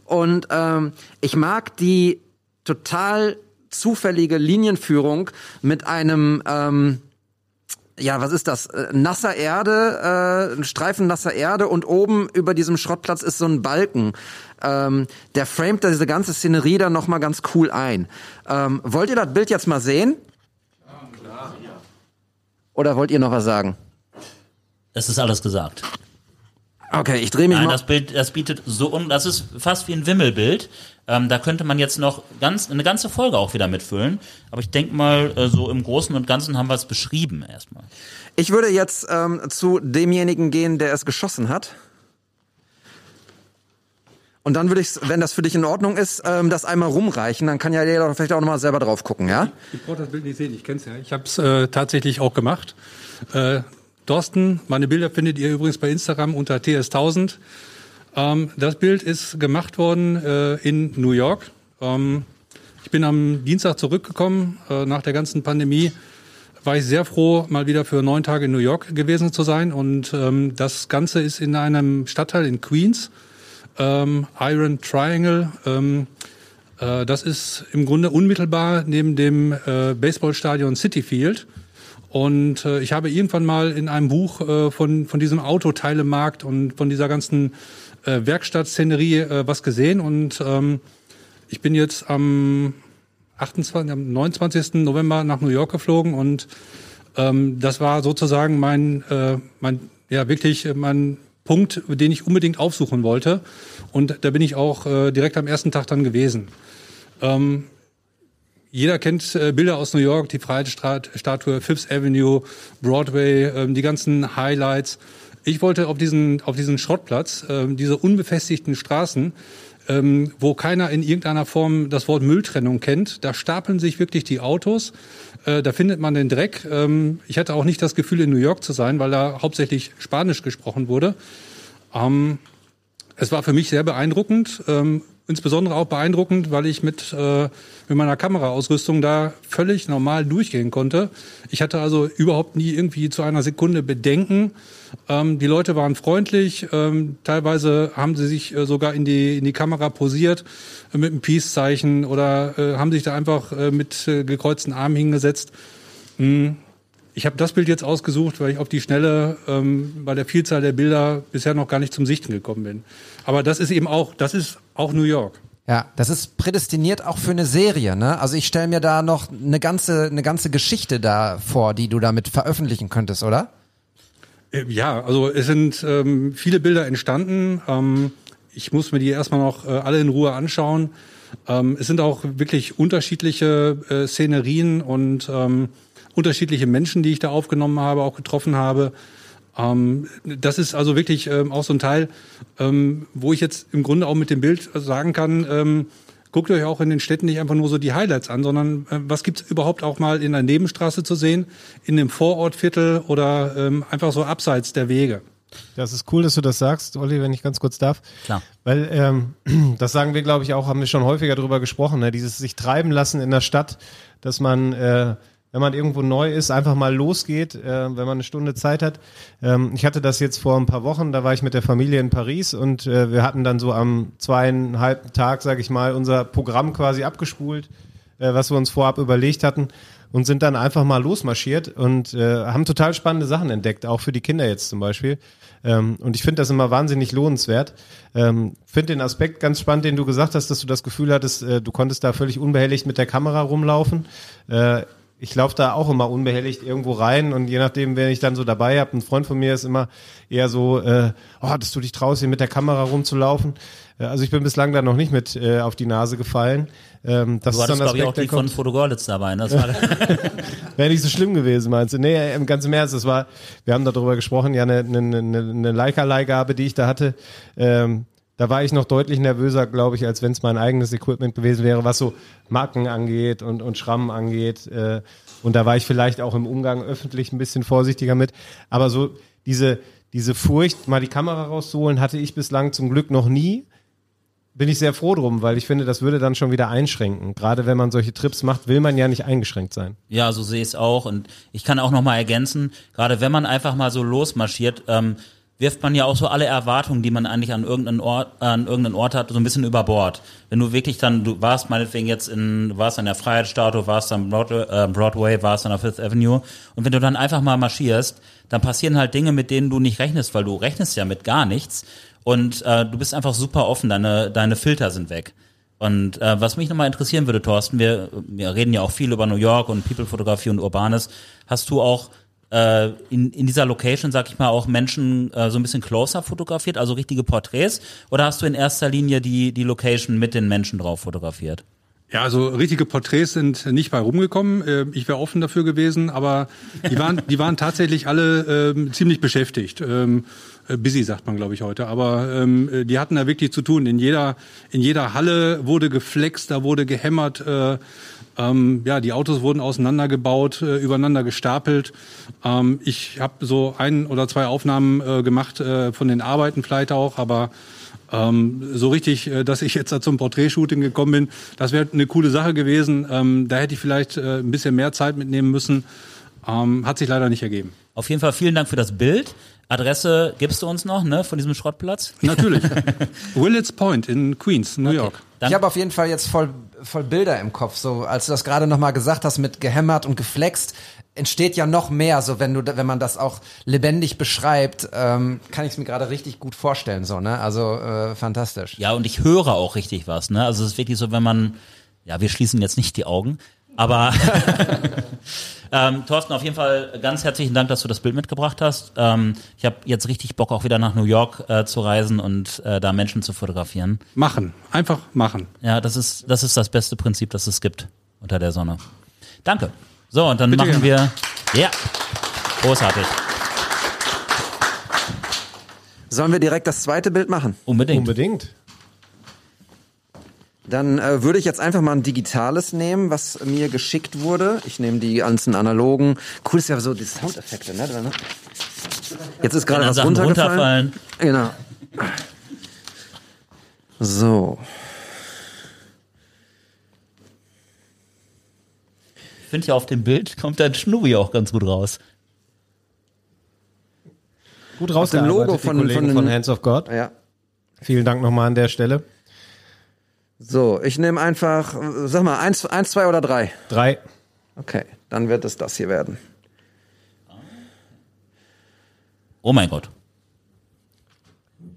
Und ähm, ich mag die total zufällige Linienführung mit einem ähm, ja, was ist das? Äh, nasser Erde, äh, ein Streifen nasser Erde und oben über diesem Schrottplatz ist so ein Balken. Ähm, der framet diese ganze Szenerie dann nochmal ganz cool ein. Ähm, wollt ihr das Bild jetzt mal sehen? Oder wollt ihr noch was sagen? Es ist alles gesagt. Okay, ich drehe mich Nein, mal. das Bild, das bietet so un, das ist fast wie ein Wimmelbild. Ähm, da könnte man jetzt noch ganz eine ganze Folge auch wieder mitfüllen. Aber ich denke mal, äh, so im Großen und Ganzen haben wir es beschrieben erstmal. Ich würde jetzt ähm, zu demjenigen gehen, der es geschossen hat. Und dann würde ich, wenn das für dich in Ordnung ist, ähm, das einmal rumreichen. Dann kann ja jeder vielleicht auch nochmal selber drauf gucken, ja? Ich brauche das Bild nicht sehen, ich kenne es ja. Ich habe es äh, tatsächlich auch gemacht. Äh, Thorsten, meine Bilder findet ihr übrigens bei Instagram unter TS1000. Ähm, das Bild ist gemacht worden äh, in New York. Ähm, ich bin am Dienstag zurückgekommen äh, nach der ganzen Pandemie. War ich sehr froh, mal wieder für neun Tage in New York gewesen zu sein. Und ähm, das Ganze ist in einem Stadtteil in Queens, ähm, Iron Triangle. Ähm, äh, das ist im Grunde unmittelbar neben dem äh, Baseballstadion City Field. Und äh, ich habe irgendwann mal in einem Buch äh, von, von diesem Autoteilemarkt und von dieser ganzen äh, Werkstattszenerie äh, was gesehen. Und ähm, ich bin jetzt am 28, am 29. November nach New York geflogen und ähm, das war sozusagen mein, äh, mein ja wirklich äh, mein Punkt, den ich unbedingt aufsuchen wollte. Und da bin ich auch äh, direkt am ersten Tag dann gewesen. Ähm, jeder kennt äh, Bilder aus New York, die Freiheitsstatue, Fifth Avenue, Broadway, ähm, die ganzen Highlights. Ich wollte auf diesen, auf diesen Schrottplatz, ähm, diese unbefestigten Straßen, ähm, wo keiner in irgendeiner Form das Wort Mülltrennung kennt. Da stapeln sich wirklich die Autos. Äh, da findet man den Dreck. Ich hatte auch nicht das Gefühl, in New York zu sein, weil da hauptsächlich Spanisch gesprochen wurde. Es war für mich sehr beeindruckend, insbesondere auch beeindruckend, weil ich mit, äh, mit meiner Kameraausrüstung da völlig normal durchgehen konnte. Ich hatte also überhaupt nie irgendwie zu einer Sekunde Bedenken. Ähm, die Leute waren freundlich, ähm, teilweise haben sie sich äh, sogar in die, in die Kamera posiert äh, mit einem Peace-Zeichen oder äh, haben sich da einfach äh, mit äh, gekreuzten Armen hingesetzt. Mm. Ich habe das Bild jetzt ausgesucht, weil ich auf die Schnelle ähm, bei der Vielzahl der Bilder bisher noch gar nicht zum Sichten gekommen bin. Aber das ist eben auch, das ist auch New York. Ja, das ist prädestiniert auch für eine Serie, ne? Also ich stelle mir da noch eine ganze, eine ganze Geschichte da vor, die du damit veröffentlichen könntest, oder? Äh, Ja, also es sind ähm, viele Bilder entstanden. Ähm, ich muss mir die erstmal noch äh, alle in Ruhe anschauen. Ähm, es sind auch wirklich unterschiedliche äh, Szenerien und ähm, unterschiedliche Menschen, die ich da aufgenommen habe, auch getroffen habe. Ähm, das ist also wirklich ähm, auch so ein Teil, ähm, wo ich jetzt im Grunde auch mit dem Bild sagen kann, ähm, guckt euch auch in den Städten nicht einfach nur so die Highlights an, sondern äh, was gibt's überhaupt auch mal in der Nebenstraße zu sehen, in dem Vorortviertel oder ähm, einfach so abseits der Wege. Das ist cool, dass du das sagst, Olli, wenn ich ganz kurz darf. Klar. Weil ähm, das sagen wir, glaube ich, auch, haben wir schon häufiger drüber gesprochen, ne? dieses sich treiben lassen in der Stadt, dass man, äh, wenn man irgendwo neu ist, einfach mal losgeht, äh, wenn man eine Stunde Zeit hat. Ähm, ich hatte das jetzt vor ein paar Wochen, da war ich mit der Familie in Paris und äh, wir hatten dann so am zweieinhalb Tag, sage ich mal, unser Programm quasi abgespult, äh, was wir uns vorab überlegt hatten. und sind dann einfach mal losmarschiert und äh, haben total spannende Sachen entdeckt, auch für die Kinder jetzt zum Beispiel. Ähm, und ich finde das immer wahnsinnig lohnenswert. Ähm, finde den Aspekt ganz spannend, den du gesagt hast, dass du das Gefühl hattest, äh, du konntest da völlig unbehelligt mit der Kamera rumlaufen. Äh, ich laufe da auch immer unbehelligt irgendwo rein und je nachdem, wer ich dann so dabei habe, ein Freund von mir ist immer eher so, äh, oh, dass du dich traust, hier mit der Kamera rumzulaufen. Äh, also ich bin bislang da noch nicht mit äh, auf die Nase gefallen. Ähm, das Du hattest, glaube ich, auch die von kommt. Foto Görlitz dabei. Ne? Wäre nicht so schlimm gewesen, meinst du? Nee, im ganzen Ernst, das war, wir haben darüber gesprochen, ja, eine, eine, eine, eine Leica-Leihgabe, die ich da hatte. Ähm, da war ich noch deutlich nervöser, glaube ich, als wenn es mein eigenes Equipment gewesen wäre, was so Marken angeht und, und Schrammen angeht. Äh, und da war ich vielleicht auch im Umgang öffentlich ein bisschen vorsichtiger mit. Aber so diese, diese Furcht, mal die Kamera rauszuholen, hatte ich bislang zum Glück noch nie. Bin ich sehr froh drum, weil ich finde, das würde dann schon wieder einschränken. Gerade wenn man solche Trips macht, will man ja nicht eingeschränkt sein. Ja, so sehe ich es auch. Und ich kann auch noch mal ergänzen, gerade wenn man einfach mal so losmarschiert, ähm, wirft man ja auch so alle Erwartungen, die man eigentlich an irgendeinen Ort, an irgendeinen Ort hat, so ein bisschen über Bord. Wenn du wirklich dann, du warst meinetwegen jetzt in, warst an der Freiheitsstatue, warst am Broadway, äh, Broadway, warst an der Fifth Avenue und wenn du dann einfach mal marschierst, dann passieren halt Dinge, mit denen du nicht rechnest, weil du rechnest ja mit gar nichts und äh, du bist einfach super offen, deine, deine Filter sind weg. Und äh, was mich nochmal interessieren würde, Thorsten, wir, wir reden ja auch viel über New York und People-Fotografie und Urbanes. Hast du auch äh, in, in dieser Location, sag ich mal, auch Menschen äh, so ein bisschen closer fotografiert, also richtige Porträts? Oder hast du in erster Linie die, die Location mit den Menschen drauf fotografiert? Ja, also richtige Porträts sind nicht bei rumgekommen. Äh, Ich wäre offen dafür gewesen, aber die waren, die waren tatsächlich alle ähm, ziemlich beschäftigt. Ähm, äh, busy sagt man, glaube ich, heute. Aber ähm, äh, die hatten da wirklich zu tun. In jeder, in jeder Halle wurde geflext, da wurde gehämmert. Äh, ähm, ja, die Autos wurden auseinandergebaut, äh, übereinander gestapelt. Ähm, ich habe so ein oder zwei Aufnahmen äh, gemacht äh, von den Arbeiten vielleicht auch, aber ähm, so richtig, äh, dass ich jetzt da zum Porträtshooting gekommen bin, das wäre eine coole Sache gewesen. Ähm, da hätte ich vielleicht äh, ein bisschen mehr Zeit mitnehmen müssen. Ähm, hat sich leider nicht ergeben. Auf jeden Fall vielen Dank für das Bild. Adresse gibst du uns noch, ne, von diesem Schrottplatz? Natürlich. Willits Point in Queens, New York. Ich habe auf jeden Fall jetzt voll, voll Bilder im Kopf. So, als du das gerade nochmal gesagt hast mit gehämmert und geflext, entsteht ja noch mehr. So, wenn du, wenn man das auch lebendig beschreibt, ähm, kann ich es mir gerade richtig gut vorstellen. So, ne? Also äh, fantastisch. Ja, und ich höre auch richtig was, ne? Also es ist wirklich so, wenn man, ja, wir schließen jetzt nicht die Augen, aber ähm, Thorsten, auf jeden Fall ganz herzlichen Dank, dass du das Bild mitgebracht hast. Ähm, ich habe jetzt richtig Bock, auch wieder nach New York äh, zu reisen und äh, da Menschen zu fotografieren. Machen. Einfach machen. Ja, das ist, das ist das beste Prinzip, das es gibt unter der Sonne. Danke. So, und dann Bitte machen gerne. wir. Ja. Großartig. Sollen wir direkt das zweite Bild machen? Unbedingt. Unbedingt. Dann äh, würde ich jetzt einfach mal ein digitales nehmen, was mir geschickt wurde. Ich nehme die ganzen analogen. Cool ist ja so die Soundeffekte, ne? drin, ne? Jetzt ist gerade was Sachen runtergefallen. runterfallen. Genau. So. Ich finde ja auf dem Bild kommt dein Schnubi auch ganz gut raus. Gut rausgearbeitet, Logo von- von den- von Hands of God. Ja. Vielen Dank nochmal an der Stelle. So, ich nehme einfach, sag mal, eins, eins, zwei oder drei. Drei. Okay, dann wird es das hier werden. Oh mein Gott.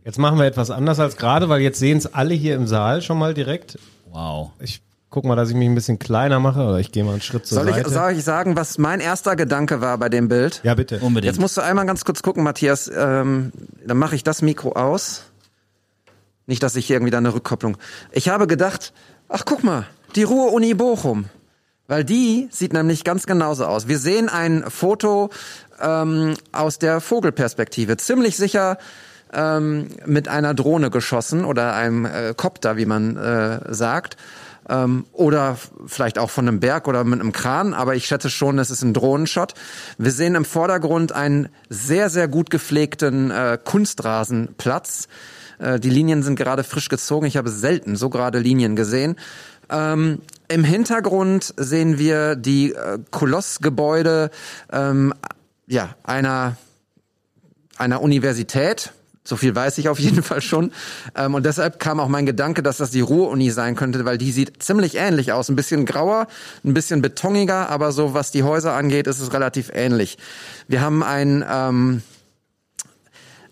Jetzt machen wir etwas anders als gerade, weil jetzt sehen es alle hier im Saal schon mal direkt. Wow. Ich guck mal, dass ich mich ein bisschen kleiner mache oder ich gehe mal einen Schritt zur Soll ich, Seite. soll ich sagen, was mein erster Gedanke war bei dem Bild? ja, bitte. Unbedingt. Jetzt musst du einmal ganz kurz gucken, Matthias. Ähm, dann mache ich das Mikro aus. Nicht, dass ich irgendwie da eine Rückkopplung. Ich habe gedacht, ach guck mal, die Ruhr-Uni Bochum. Weil die sieht nämlich ganz genauso aus. Wir sehen ein Foto ähm, aus der Vogelperspektive. Ziemlich sicher ähm, mit einer Drohne geschossen oder einem äh, Kopter, wie man äh, sagt. Ähm, oder vielleicht auch von einem Berg oder mit einem Kran, aber ich schätze schon, es ist ein Drohnenshot. Wir sehen im Vordergrund einen sehr, sehr gut gepflegten äh, Kunstrasenplatz. Äh, die Linien sind gerade frisch gezogen. Ich habe selten so gerade Linien gesehen. Ähm, Im Hintergrund sehen wir die äh, Kolossgebäude ähm, ja, einer einer Universität, So viel weiß ich auf jeden Fall schon. Ähm, und deshalb kam auch mein Gedanke, dass das die Ruhr-Uni sein könnte, weil die sieht ziemlich ähnlich aus. Ein bisschen grauer, ein bisschen betoniger, aber so was die Häuser angeht, ist es relativ ähnlich. Wir haben ein... Ähm,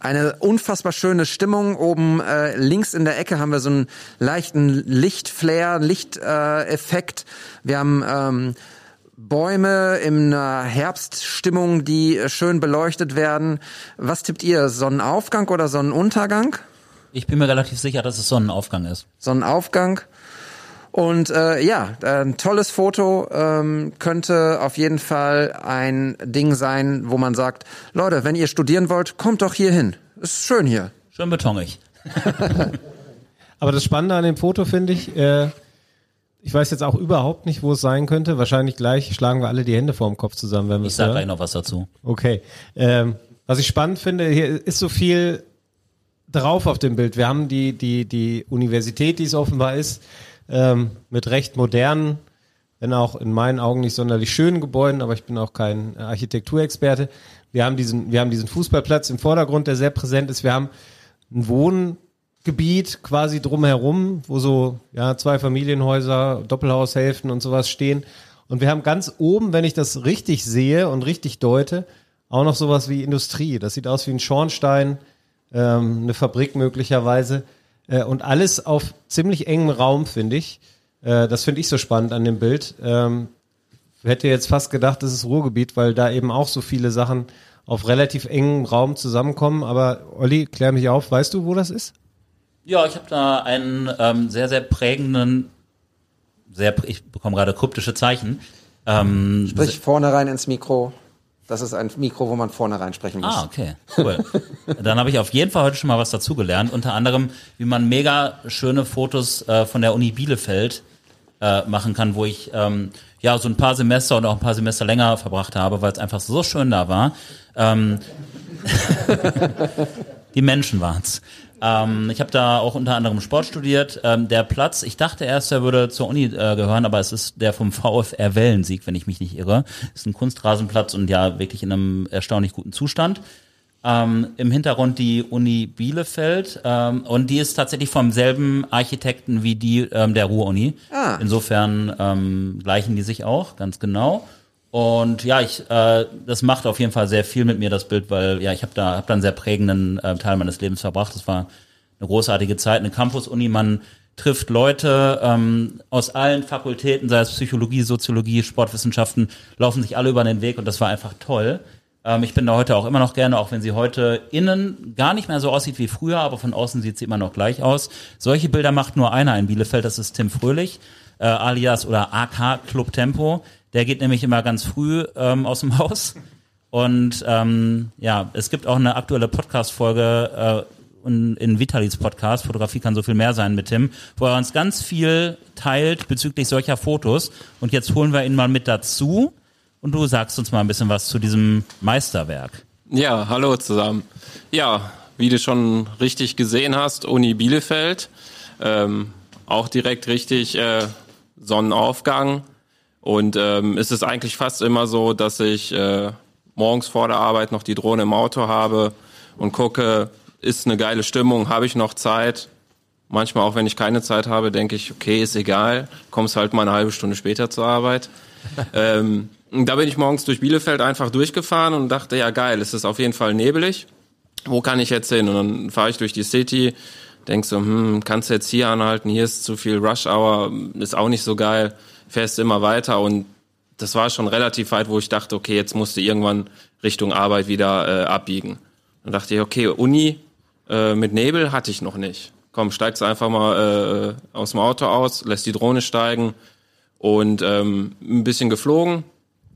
eine unfassbar schöne Stimmung. Oben äh, links in der Ecke haben wir so einen leichten Lichtflare, Lichteffekt. Äh, wir haben ähm, Bäume in einer Herbststimmung, die äh, schön beleuchtet werden. Was tippt ihr? Sonnenaufgang oder Sonnenuntergang? Ich bin mir relativ sicher, dass es Sonnenaufgang ist. Sonnenaufgang. Und äh, ja, ein tolles Foto ähm, könnte auf jeden Fall ein Ding sein, wo man sagt, Leute, wenn ihr studieren wollt, kommt doch hier hin. Ist schön hier. Schön betonig. Aber das Spannende an dem Foto finde ich, äh, ich weiß jetzt auch überhaupt nicht, wo es sein könnte. Wahrscheinlich gleich schlagen wir alle die Hände vorm Kopf zusammen, wenn wir Ich es sag hören. gleich noch was dazu. Okay. Ähm, was ich spannend finde, hier ist so viel drauf auf dem Bild. Wir haben die, die, die Universität, die es offenbar ist, ähm, mit recht modernen, wenn auch in meinen Augen nicht sonderlich schönen Gebäuden, aber ich bin auch kein Architekturexperte. Wir haben diesen, wir haben diesen Fußballplatz im Vordergrund, der sehr präsent ist. Wir haben ein Wohngebiet quasi drumherum, wo so ja, zwei Familienhäuser, Doppelhaushälften und sowas stehen. Und wir haben ganz oben, wenn ich das richtig sehe und richtig deute, auch noch sowas wie Industrie. Das sieht aus wie ein Schornstein, ähm, eine Fabrik möglicherweise. Äh, und alles auf ziemlich engem Raum, finde ich. Äh, das finde ich so spannend an dem Bild. Ähm, hätte jetzt fast gedacht, das ist Ruhrgebiet, weil da eben auch so viele Sachen auf relativ engem Raum zusammenkommen. Aber Olli, klär mich auf, weißt du, wo das ist? Ja, ich habe da einen ähm, sehr, sehr prägenden, sehr, ich bekomme gerade kryptische Zeichen. Ähm, Sprich vorne rein ins Mikro. Das ist ein Mikro, wo man vorne rein sprechen muss. Ah, okay, cool. Dann habe ich auf jeden Fall heute schon mal was dazugelernt. Unter anderem, wie man mega schöne Fotos äh, von der Uni Bielefeld äh, machen kann, wo ich ähm, ja so ein paar Semester und auch ein paar Semester länger verbracht habe, weil es einfach so schön da war. Ähm, die Menschen waren's. Ähm, ich habe da auch unter anderem Sport studiert. Ähm, der Platz, ich dachte erst, er würde zur Uni äh, gehören, aber es ist der vom VfR Wellensieg, wenn ich mich nicht irre. Ist ein Kunstrasenplatz und ja wirklich in einem erstaunlich guten Zustand. Ähm, Im Hintergrund die Uni Bielefeld ähm, und die ist tatsächlich vom selben Architekten wie die ähm, der Ruhr-Uni. Ah. Insofern ähm, gleichen die sich auch, ganz genau. Und ja, ich, äh, das macht auf jeden Fall sehr viel mit mir das Bild, weil ja, ich habe da, hab da einen sehr prägenden äh, Teil meines Lebens verbracht. Das war eine großartige Zeit, eine Campus-Uni. Man trifft Leute ähm, aus allen Fakultäten, sei es Psychologie, Soziologie, Sportwissenschaften, laufen sich alle über den Weg und das war einfach toll. Ähm, ich bin da heute auch immer noch gerne, auch wenn sie heute innen gar nicht mehr so aussieht wie früher, aber von außen sieht sie immer noch gleich aus. Solche Bilder macht nur einer in Bielefeld, das ist Tim Fröhlich, äh, alias oder AK Club Tempo. Der geht nämlich immer ganz früh ähm, aus dem Haus. Und ähm, ja, es gibt auch eine aktuelle Podcast-Folge äh, in, in Vitalis Podcast, Fotografie kann so viel mehr sein mit Tim, wo er uns ganz viel teilt bezüglich solcher Fotos. Und jetzt holen wir ihn mal mit dazu und du sagst uns mal ein bisschen was zu diesem Meisterwerk. Ja, hallo zusammen. Ja, wie du schon richtig gesehen hast, Uni Bielefeld, ähm, auch direkt richtig äh, Sonnenaufgang. Und ähm, es ist eigentlich fast immer so, dass ich äh, morgens vor der Arbeit noch die Drohne im Auto habe und gucke, ist eine geile Stimmung, habe ich noch Zeit. Manchmal auch, wenn ich keine Zeit habe, denke ich, okay, ist egal, kommst halt mal eine halbe Stunde später zur Arbeit. ähm, da bin ich morgens durch Bielefeld einfach durchgefahren und dachte, ja geil, es ist auf jeden Fall nebelig. Wo kann ich jetzt hin? Und dann fahre ich durch die City, denk so, hm, kannst du jetzt hier anhalten, hier ist zu viel Rush Hour, ist auch nicht so geil, fährst immer weiter und das war schon relativ weit, wo ich dachte, okay, jetzt musst du irgendwann Richtung Arbeit wieder äh, abbiegen. Dann dachte ich, okay, Uni äh, mit Nebel hatte ich noch nicht. Komm, steigst einfach mal äh, aus dem Auto aus, lässt die Drohne steigen und ähm, ein bisschen geflogen.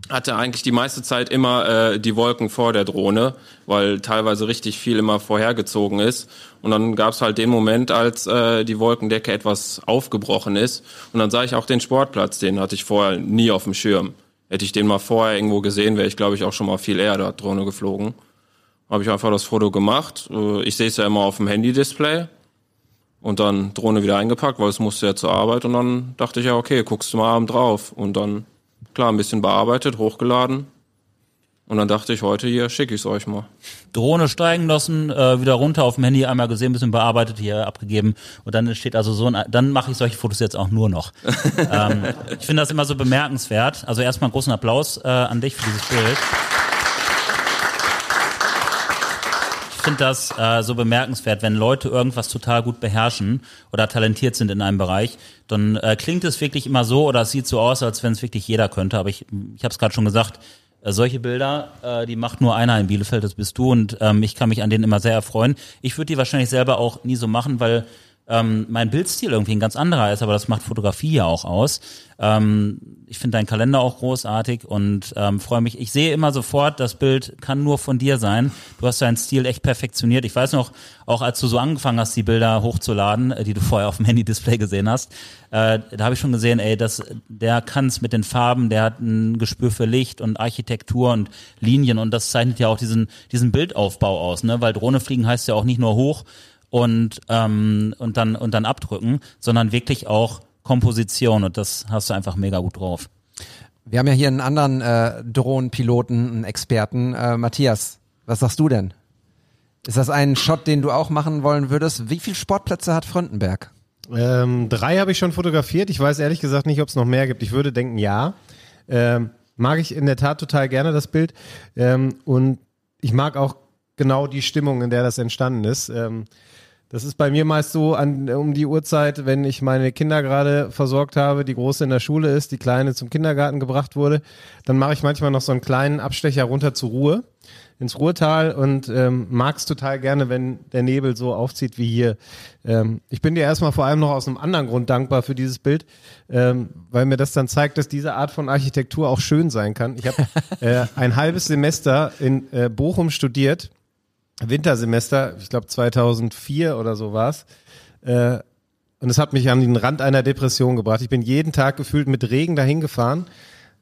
Hatte eigentlich die meiste Zeit immer äh, die Wolken vor der Drohne, weil teilweise richtig viel immer vorhergezogen ist. Und dann gab es halt den Moment, als äh, die Wolkendecke etwas aufgebrochen ist. Und dann sah ich auch den Sportplatz, den hatte ich vorher nie auf dem Schirm. Hätte ich den mal vorher irgendwo gesehen, wäre ich, glaube ich, auch schon mal viel eher da Drohne geflogen. Habe ich einfach das Foto gemacht. Äh, Ich sehe es ja immer auf dem Handy-Display. Und dann Drohne wieder eingepackt, weil es musste ja zur Arbeit. Und dann dachte ich ja, okay, guckst du mal abend drauf. Und dann, klar, ein bisschen bearbeitet, hochgeladen. Und dann dachte ich, heute hier schicke ich es euch mal. Drohne steigen lassen, äh, wieder runter auf dem Handy, einmal gesehen, bisschen bearbeitet, hier abgegeben und dann entsteht also so ein, dann mache ich solche Fotos jetzt auch nur noch. ähm, ich finde das immer so bemerkenswert. Also erstmal einen großen Applaus äh, an dich für dieses Bild. Ich finde das äh, so bemerkenswert, wenn Leute irgendwas total gut beherrschen oder talentiert sind in einem Bereich, dann äh, klingt es wirklich immer so oder es sieht so aus, als wenn es wirklich jeder könnte. Aber ich, ich habe es gerade schon gesagt, äh, solche Bilder, äh, die macht nur einer in Bielefeld, das bist du und ähm, ich kann mich an denen immer sehr erfreuen. Ich würde die wahrscheinlich selber auch nie so machen, weil ähm, mein Bildstil irgendwie ein ganz anderer ist, aber das macht Fotografie ja auch aus. Ähm, ich finde deinen Kalender auch großartig und ähm, freue mich. Ich sehe immer sofort, das Bild kann nur von dir sein. Du hast deinen Stil echt perfektioniert. Ich weiß noch, auch als du so angefangen hast, die Bilder hochzuladen, äh, die du vorher auf dem Handy-Display gesehen hast, äh, da habe ich schon gesehen, ey, das, der kann es mit den Farben, der hat ein Gespür für Licht und Architektur und Linien und das zeichnet ja auch diesen, diesen Bildaufbau aus, ne? Weil Drohne fliegen heißt ja auch nicht nur hoch, und ähm, und dann und dann abdrücken, sondern wirklich auch Komposition und das hast du einfach mega gut drauf. Wir haben ja hier einen anderen äh, Drohnenpiloten, einen Experten. Äh, Matthias, was sagst du denn? Ist das ein Shot, den du auch machen wollen würdest? Wie viele Sportplätze hat Frontenberg? Ähm, drei habe ich schon fotografiert. Ich weiß ehrlich gesagt nicht, ob es noch mehr gibt. Ich würde denken, ja. Ähm, mag ich in der Tat total gerne das Bild. Ähm, und ich mag auch genau die Stimmung, in der das entstanden ist. Ähm, das ist bei mir meist so an, um die Uhrzeit, wenn ich meine Kinder gerade versorgt habe, die Große in der Schule ist, die Kleine zum Kindergarten gebracht wurde, dann mache ich manchmal noch so einen kleinen Abstecher runter zur Ruhe, ins Ruhrtal und ähm, mag es total gerne, wenn der Nebel so aufzieht wie hier. Ähm, ich bin dir erstmal vor allem noch aus einem anderen Grund dankbar für dieses Bild, ähm, weil mir das dann zeigt, dass diese Art von Architektur auch schön sein kann. Ich habe äh, ein halbes Semester in äh, Bochum studiert Wintersemester, ich glaube 2004 oder so war's. Äh, und es hat mich an den Rand einer Depression gebracht. Ich bin jeden Tag gefühlt mit Regen dahin gefahren.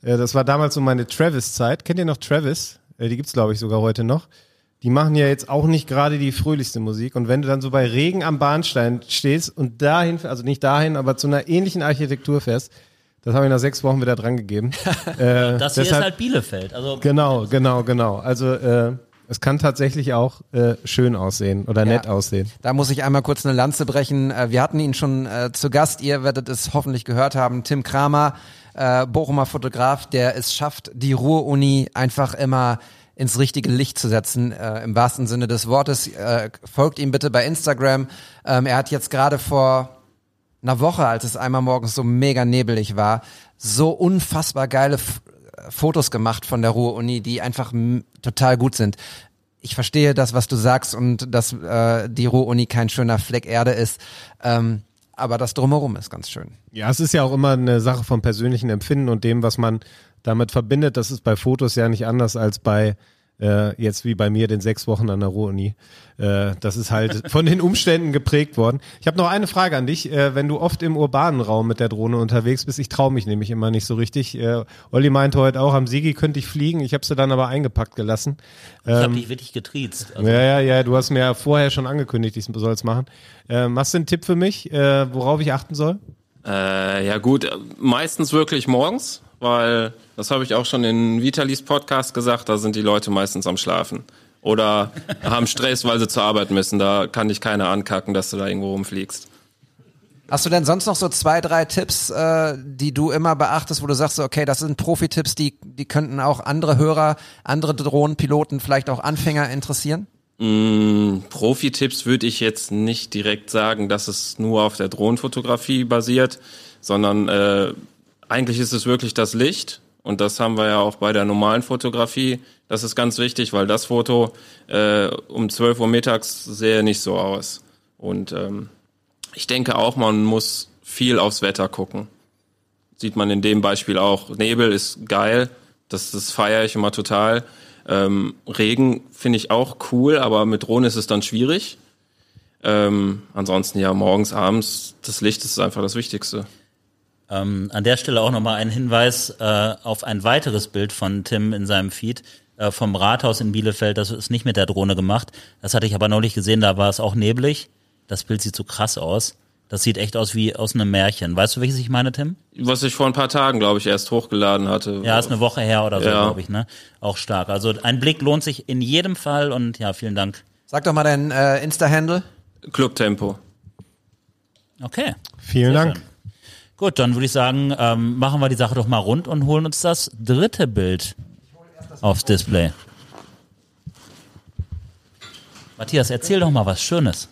Äh, das war damals so meine Travis-Zeit. Kennt ihr noch Travis? Äh, die gibt's glaube ich sogar heute noch. Die machen ja jetzt auch nicht gerade die fröhlichste Musik. Und wenn du dann so bei Regen am Bahnstein stehst und dahin, also nicht dahin, aber zu einer ähnlichen Architektur fährst, das habe ich nach sechs Wochen wieder dran gegeben. äh, das hier deshalb, ist halt Bielefeld. Also genau, genau, genau. Also äh, es kann tatsächlich auch äh, schön aussehen oder ja, nett aussehen. Da muss ich einmal kurz eine Lanze brechen. Äh, wir hatten ihn schon äh, zu Gast. Ihr werdet es hoffentlich gehört haben. Tim Kramer, äh, Bochumer Fotograf, der es schafft, die Ruhr-Uni einfach immer ins richtige Licht zu setzen, äh, im wahrsten Sinne des Wortes. Äh, folgt ihm bitte bei Instagram. Ähm, er hat jetzt gerade vor einer Woche, als es einmal morgens so mega nebelig war, so unfassbar geile Fotos gemacht von der Ruhr-Uni, die einfach total gut sind. Ich verstehe das, was du sagst und dass äh, die Ruhr-Uni kein schöner Fleck Erde ist. Ähm, aber das drumherum ist ganz schön. Ja, es ist ja auch immer eine Sache vom persönlichen Empfinden und dem, was man damit verbindet. Das ist bei Fotos ja nicht anders als bei äh, jetzt wie bei mir den sechs Wochen an der Ruhr-Uni. Äh, das ist halt von den Umständen geprägt worden. Ich habe noch eine Frage an dich. Äh, wenn du oft im urbanen Raum mit der Drohne unterwegs bist, ich traue mich nämlich immer nicht so richtig. Äh, Olli meinte heute auch, am Sigi könnte ich fliegen. Ich habe sie dann aber eingepackt gelassen. Ähm, ich habe dich wirklich getriezt. Also. Ja, ja, ja, du hast mir ja vorher schon angekündigt, ich soll es machen. Äh, hast du einen Tipp für mich, äh, worauf ich achten soll? Äh, ja gut, meistens wirklich morgens, weil das habe ich auch schon in Vitalis Podcast gesagt, da sind die Leute meistens am Schlafen. Oder haben Stress, weil sie zur Arbeit müssen. Da kann dich keiner ankacken, dass du da irgendwo rumfliegst. Hast du denn sonst noch so zwei, drei Tipps, äh, die du immer beachtest, wo du sagst, okay, das sind Profi-Tipps, die, die könnten auch andere Hörer, andere Drohnenpiloten, vielleicht auch Anfänger interessieren? Mm, Profi-Tipps würde ich jetzt nicht direkt sagen, dass es nur auf der Drohnenfotografie basiert, sondern äh, eigentlich ist es wirklich das Licht. Und das haben wir ja auch bei der normalen Fotografie. Das ist ganz wichtig, weil das Foto äh, um 12 Uhr mittags sähe nicht so aus. Und ähm, ich denke auch, man muss viel aufs Wetter gucken. Sieht man in dem Beispiel auch. Nebel ist geil, das, das feiere ich immer total. Ähm, Regen finde ich auch cool, aber mit Drohnen ist es dann schwierig. Ähm, ansonsten ja, morgens, abends, das Licht ist einfach das Wichtigste. Ähm, an der Stelle auch nochmal ein Hinweis äh, auf ein weiteres Bild von Tim in seinem Feed äh, vom Rathaus in Bielefeld. Das ist nicht mit der Drohne gemacht. Das hatte ich aber neulich gesehen, da war es auch neblig. Das Bild sieht so krass aus. Das sieht echt aus wie aus einem Märchen. Weißt du, welches ich meine, Tim? Was ich vor ein paar Tagen, glaube ich, erst hochgeladen hatte. Ja, ist eine Woche her oder so, Ja. glaube ich, ne? Auch stark. Also ein Blick lohnt sich in jedem Fall und ja, vielen Dank. Sag doch mal deinen äh, Insta-Handle. Clubtempo. Okay. Vielen Sehr Dank. schön. Gut, dann würde ich sagen, ähm, machen wir die Sache doch mal rund und holen uns das dritte Bild aufs Display. Matthias, erzähl doch mal was Schönes.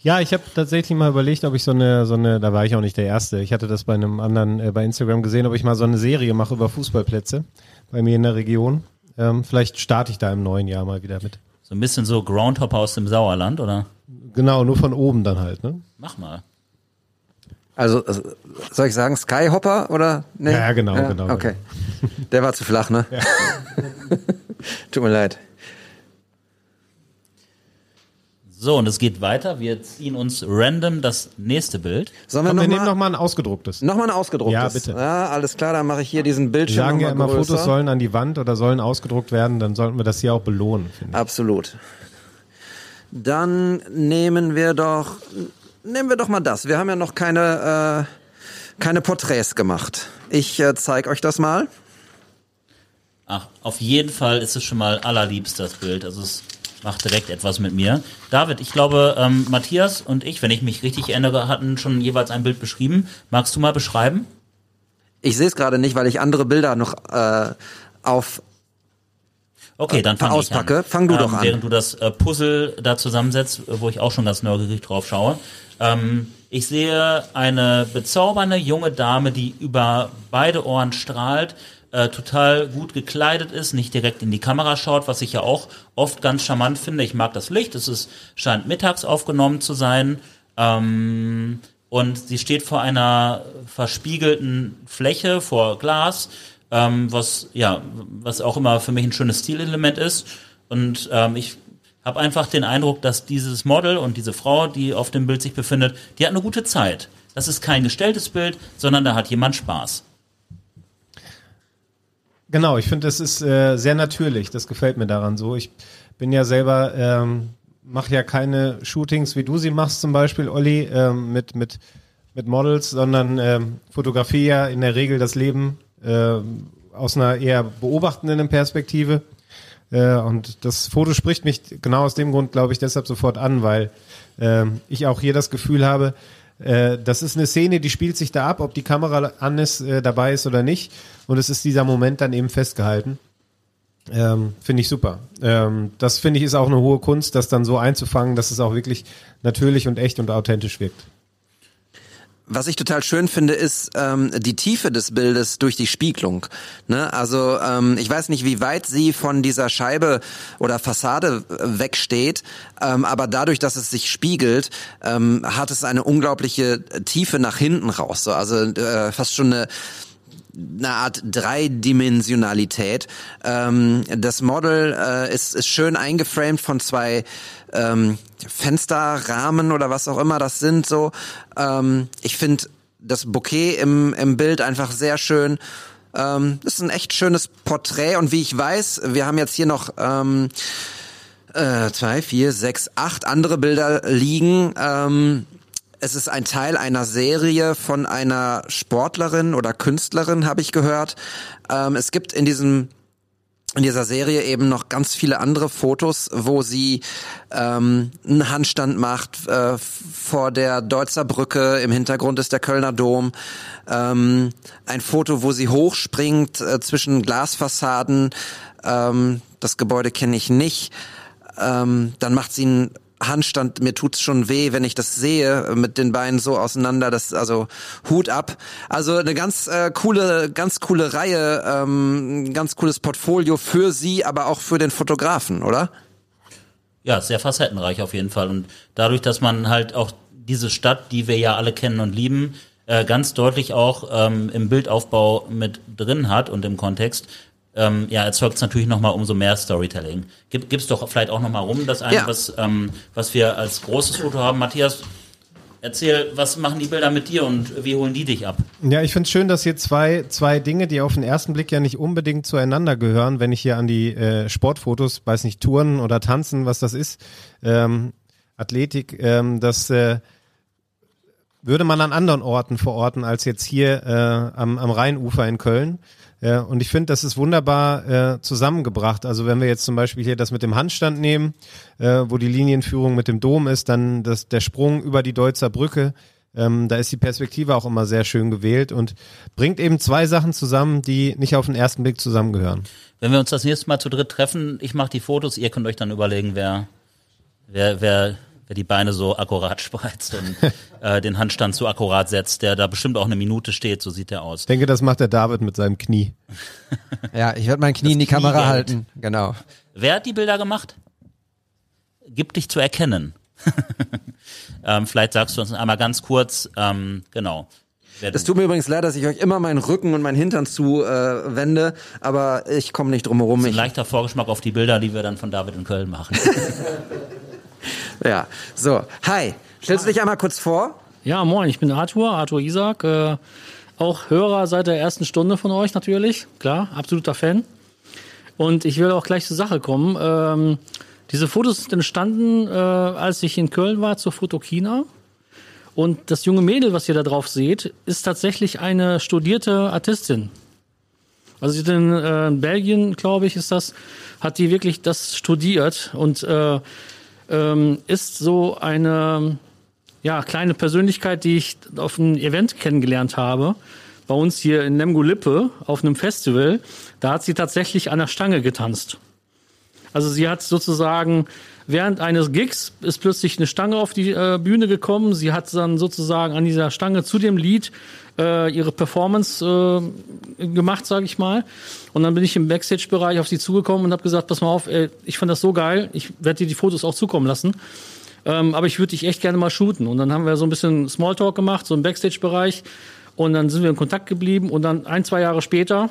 Ja, ich habe tatsächlich mal überlegt, ob ich so eine, so eine, da war ich auch nicht der Erste. Ich hatte das bei einem anderen äh, bei Instagram gesehen, ob ich mal so eine Serie mache über Fußballplätze bei mir in der Region. Ähm, vielleicht starte ich da im neuen Jahr mal wieder mit. So ein bisschen so Groundhopper aus dem Sauerland, oder? Genau, nur von oben dann halt, ne? Mach mal. Also, äh, soll ich sagen Skyhopper oder? Nee? Ja, genau, genau, Okay. Der war zu flach, ne? Tut mir leid. So, und es geht weiter. Wir ziehen uns random das nächste Bild. Sollen wir Komm, wir nehmen nochmal noch mal ein ausgedrucktes. noch mal ein ausgedrucktes? Ja, bitte. Ja, alles klar, dann mache ich hier diesen Wir Bildschirm sagen ja noch mal immer, größer. Fotos sollen an die Wand oder sollen ausgedruckt werden, dann sollten wir das hier auch belohnen, finde ich. Absolut. Dann nehmen wir doch, nehmen wir doch mal das. Wir haben ja noch keine, äh, keine Porträts gemacht. Ich äh, zeig euch das mal. Ach, auf jeden Fall ist es schon mal allerliebst, das Bild. Also es macht direkt etwas mit mir. David, ich glaube, ähm, Matthias und ich, wenn ich mich richtig erinnere, hatten schon jeweils ein Bild beschrieben. Magst du mal beschreiben? Ich sehe es gerade nicht, weil ich andere Bilder noch äh, auf. Okay, dann fang auspacke. ich an. Fang du doch ähm, an. Während du das äh, Puzzle da zusammensetzt, äh, wo ich auch schon ganz neugierig drauf schaue. Ähm, ich sehe eine bezaubernde junge Dame, die über beide Ohren strahlt, äh, total gut gekleidet ist, nicht direkt in die Kamera schaut, was ich ja auch oft ganz charmant finde. Ich mag das Licht, es ist, scheint mittags aufgenommen zu sein. Ähm, und sie steht vor einer verspiegelten Fläche, vor Glas, ähm, was ja, was auch immer für mich ein schönes Stilelement ist. Und ähm, ich habe einfach den Eindruck, dass dieses Model und diese Frau, die auf dem Bild sich befindet, die hat eine gute Zeit. Das ist kein gestelltes Bild, sondern da hat jemand Spaß. Genau, ich finde, das ist äh, sehr natürlich. Das gefällt mir daran so. Ich bin ja selber, ähm, mache ja keine Shootings, wie du sie machst zum Beispiel, Olli, ähm, mit, mit, mit Models, sondern ähm, fotografiere ja in der Regel das Leben ähm, aus einer eher beobachtenden Perspektive. Äh, und das Foto spricht mich genau aus dem Grund, glaube ich, deshalb sofort an, weil ähm, ich auch hier das Gefühl habe, äh, das ist eine Szene, die spielt sich da ab, ob die Kamera an ist, äh, dabei ist oder nicht. Und es ist dieser Moment dann eben festgehalten. Ähm, finde ich super. Ähm, das finde ich ist auch eine hohe Kunst, das dann so einzufangen, dass es auch wirklich natürlich und echt und authentisch wirkt. Was ich total schön finde, ist ähm, die Tiefe des Bildes durch die Spiegelung. Ne? Also ähm, ich weiß nicht, wie weit sie von dieser Scheibe oder Fassade äh, wegsteht, ähm, aber dadurch, dass es sich spiegelt, ähm, hat es eine unglaubliche Tiefe nach hinten raus. So, also äh, fast schon eine eine Art Dreidimensionalität. Ähm, das Model äh, ist, ist schön eingeframed von zwei ähm, Fensterrahmen oder was auch immer das sind. So, ähm, ich finde das Bouquet im, im Bild einfach sehr schön. Ähm, das ist ein echt schönes Porträt und wie ich weiß, wir haben jetzt hier noch ähm, äh, zwei, vier, sechs, acht andere Bilder liegen. Ähm, es ist ein Teil einer Serie von einer Sportlerin oder Künstlerin, habe ich gehört. Ähm, es gibt in diesem in dieser Serie eben noch ganz viele andere Fotos, wo sie ähm, einen Handstand macht äh, vor der Deutzer Brücke. Im Hintergrund ist der Kölner Dom. Ähm, ein Foto, wo sie hochspringt äh, zwischen Glasfassaden. Ähm, das Gebäude kenne ich nicht. Ähm, dann macht sie einen Handstand, mir tut's schon weh, wenn ich das sehe, mit den Beinen so auseinander, das, also Hut ab. Also eine ganz äh, coole, ganz coole Reihe, ähm, ganz cooles Portfolio für sie, aber auch für den Fotografen, oder? Ja, sehr facettenreich auf jeden Fall. Und dadurch, dass man halt auch diese Stadt, die wir ja alle kennen und lieben, äh, ganz deutlich auch ähm, im Bildaufbau mit drin hat und im Kontext, ähm, ja, erzeugt es natürlich nochmal umso mehr Storytelling. Gib, gib's doch vielleicht auch nochmal rum, das eine, Ja. was, ähm, was wir als großes Foto haben. Matthias, erzähl, was machen die Bilder mit dir und wie holen die dich ab? Ja, ich finde es schön, dass hier zwei, zwei Dinge, die auf den ersten Blick ja nicht unbedingt zueinander gehören, wenn ich hier an die äh, Sportfotos, weiß nicht, Touren oder Tanzen, was das ist, ähm, Athletik, ähm, dass äh, würde man an anderen Orten verorten als jetzt hier äh, am, am Rheinufer in Köln. Äh, und ich finde, das ist wunderbar äh, zusammengebracht. Also wenn wir jetzt zum Beispiel hier das mit dem Handstand nehmen, äh, wo die Linienführung mit dem Dom ist, dann das, der Sprung über die Deutzer Brücke, ähm, da ist die Perspektive auch immer sehr schön gewählt und bringt eben zwei Sachen zusammen, die nicht auf den ersten Blick zusammengehören. Wenn wir uns das nächste Mal zu dritt treffen, ich mache die Fotos, ihr könnt euch dann überlegen, wer, wer, wer, wer die Beine so akkurat spreizt und äh, den Handstand so akkurat setzt, der da bestimmt auch eine Minute steht, so sieht der aus. Ich denke, das macht der David mit seinem Knie. Ja, ich werde mein Knie in die Kamera Kniegeld. halten. Genau. Wer hat die Bilder gemacht? Gib dich zu erkennen. ähm, vielleicht sagst du uns einmal ganz kurz, ähm, genau. Es tut mir übrigens leid, dass ich euch immer meinen Rücken und meinen Hintern zuwende, äh, aber ich komme nicht drum herum. ein Ich, leichter Vorgeschmack auf die Bilder, die wir dann von David in Köln machen. ja, so. Hi, stellst du dich einmal kurz vor? Ja, moin, ich bin Arthur, Arthur Isaac, äh, auch Hörer seit der ersten Stunde von euch natürlich, klar, absoluter Fan. Und ich will auch gleich zur Sache kommen. Ähm, diese Fotos sind entstanden, äh, als ich in Köln war zur Fotokina. Und das junge Mädel, was ihr da drauf seht, ist tatsächlich eine studierte Artistin. Also in äh, Belgien, glaube ich, ist das, hat die wirklich das studiert und äh, ähm, ist so eine ja, kleine Persönlichkeit, die ich auf einem Event kennengelernt habe. Bei uns hier in Nemgo-Lippe auf einem Festival. Da hat sie tatsächlich an der Stange getanzt. Also sie hat sozusagen während eines Gigs ist plötzlich eine Stange auf die äh, Bühne gekommen. Sie hat dann sozusagen an dieser Stange zu dem Lied äh, ihre Performance äh, gemacht, sage ich mal. Und dann bin ich im Backstage-Bereich auf sie zugekommen und habe gesagt, pass mal auf, ey, ich fand das so geil, ich werde dir die Fotos auch zukommen lassen. Ähm, aber ich würde dich echt gerne mal shooten. Und dann haben wir so ein bisschen Smalltalk gemacht, so im Backstage-Bereich. Und dann sind wir in Kontakt geblieben. Und dann ein, zwei Jahre später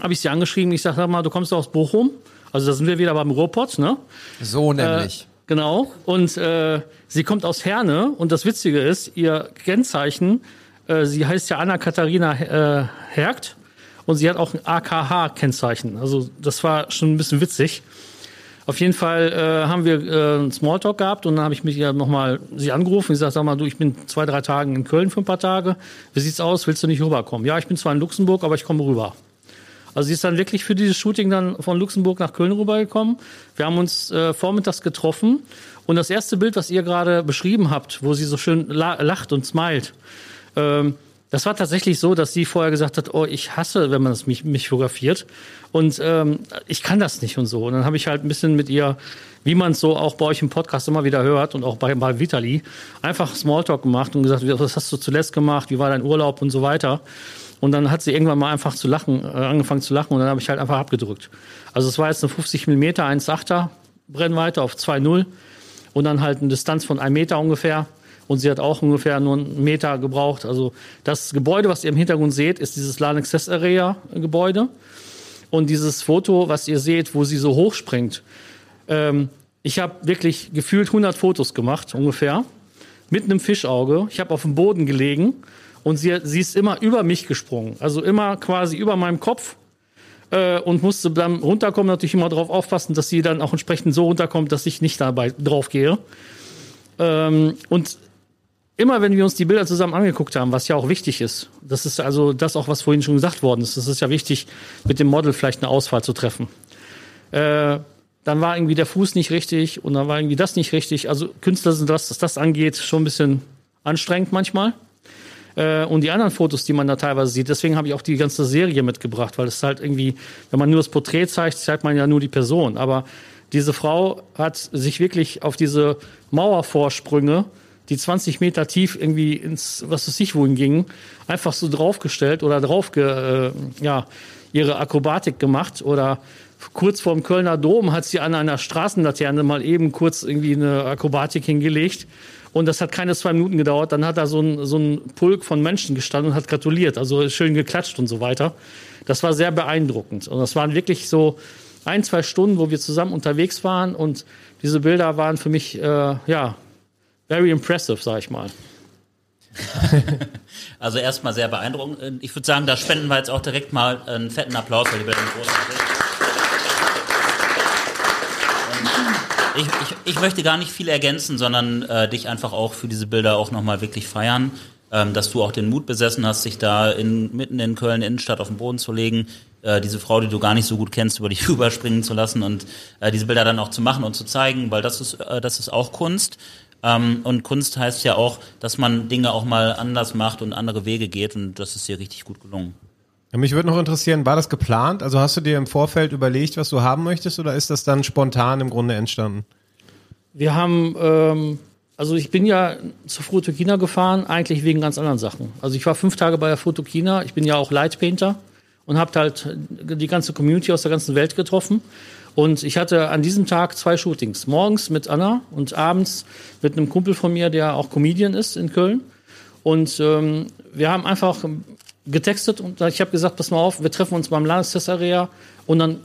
habe ich sie angeschrieben. Ich sage, sag mal, du kommst aus Bochum. Also da sind wir wieder beim Ruhrpott, ne? So nämlich. Genau. Und äh, sie kommt aus Herne. Und das Witzige ist, ihr Kennzeichen, äh, sie heißt ja Anna-Katharina äh, Hergt. Und sie hat auch ein AKH-Kennzeichen. Also das war schon ein bisschen witzig. Auf jeden Fall äh, haben wir äh, einen Smalltalk gehabt und dann habe ich mich ja nochmal sie angerufen. Ich sage, sag mal, du, ich bin zwei, drei Tagen in Köln für ein paar Tage. Wie sieht's aus? Willst du nicht rüberkommen? Ja, ich bin zwar in Luxemburg, aber ich komme rüber. Also sie ist dann wirklich für dieses Shooting dann von Luxemburg nach Köln rübergekommen. Wir haben uns äh, vormittags getroffen und das erste Bild, was ihr gerade beschrieben habt, wo sie so schön la lacht und smilet, ähm, das war tatsächlich so, dass sie vorher gesagt hat, oh, ich hasse, wenn man das mich, mich fotografiert und ähm, ich kann das nicht und so. Und dann habe ich halt ein bisschen mit ihr, wie man es so auch bei euch im Podcast immer wieder hört und auch bei, bei Vitali, einfach Smalltalk gemacht und gesagt, was hast du zuletzt gemacht, wie war dein Urlaub und so weiter. Und dann hat sie irgendwann mal einfach zu lachen, äh, angefangen zu lachen und dann habe ich halt einfach abgedrückt. Also es war jetzt eine 50 mm 1,8er Brennweite auf 2,0 und dann halt eine Distanz von einem Meter ungefähr. Und sie hat auch ungefähr nur einen Meter gebraucht. Also das Gebäude, was ihr im Hintergrund seht, ist dieses LAN Access Area Gebäude. Und dieses Foto, was ihr seht, wo sie so hoch springt, ähm, ich habe wirklich gefühlt 100 Fotos gemacht ungefähr mit einem Fischauge. Ich habe auf dem Boden gelegen und sie, sie ist immer über mich gesprungen. Also immer quasi über meinem Kopf äh, und musste dann runterkommen, natürlich immer darauf aufpassen, dass sie dann auch entsprechend so runterkommt, dass ich nicht dabei drauf gehe. Ähm, und immer wenn wir uns die Bilder zusammen angeguckt haben, was ja auch wichtig ist, das ist also das auch, was vorhin schon gesagt worden ist, das ist ja wichtig, mit dem Model vielleicht eine Auswahl zu treffen. Äh, dann war irgendwie der Fuß nicht richtig und dann war irgendwie das nicht richtig. Also Künstler sind, was das angeht, schon ein bisschen anstrengend manchmal. Äh, und die anderen Fotos, die man da teilweise sieht, deswegen habe ich auch die ganze Serie mitgebracht, weil es halt irgendwie, wenn man nur das Porträt zeigt, zeigt man ja nur die Person. Aber diese Frau hat sich wirklich auf diese Mauervorsprünge, die 20 Meter tief irgendwie ins, was weiß ich wohin gingen, einfach so draufgestellt oder drauf, äh, ja, ihre Akrobatik gemacht oder kurz vorm Kölner Dom hat sie an einer Straßenlaterne mal eben kurz irgendwie eine Akrobatik hingelegt. Und das hat keine zwei Minuten gedauert. Dann hat da so ein, so ein Pulk von Menschen gestanden und hat gratuliert. Also schön geklatscht und so weiter. Das war sehr beeindruckend. Und das waren wirklich so ein, zwei Stunden, wo wir zusammen unterwegs waren. Und diese Bilder waren für mich, äh, ja, very impressive, sag ich mal. Also erstmal sehr beeindruckend. Ich würde sagen, da spenden wir jetzt auch direkt mal einen fetten Applaus, weil die Bilder sind großartig. Und ich, ich, ich möchte gar nicht viel ergänzen, sondern äh, dich einfach auch für diese Bilder auch nochmal wirklich feiern. Ähm, dass du auch den Mut besessen hast, sich da in, mitten in Köln Innenstadt auf den Boden zu legen, äh, diese Frau, die du gar nicht so gut kennst, über dich rüberspringen zu lassen und äh, diese Bilder dann auch zu machen und zu zeigen, weil das ist, äh, das ist auch Kunst. Ähm, und Kunst heißt ja auch, dass man Dinge auch mal anders macht und andere Wege geht und das ist dir richtig gut gelungen. Mich würde noch interessieren, war das geplant? Also hast du dir im Vorfeld überlegt, was du haben möchtest oder ist das dann spontan im Grunde entstanden? Wir haben, ähm, also ich bin ja zur Fotokina gefahren, eigentlich wegen ganz anderen Sachen. Also ich war fünf Tage bei der Fotokina, ich bin ja auch Lightpainter und habe halt die ganze Community aus der ganzen Welt getroffen. Und ich hatte an diesem Tag zwei Shootings. Morgens mit Anna und abends mit einem Kumpel von mir, der auch Comedian ist in Köln. Und ähm, wir haben einfach getextet und ich habe gesagt, pass mal auf, wir treffen uns beim Landestestarea und dann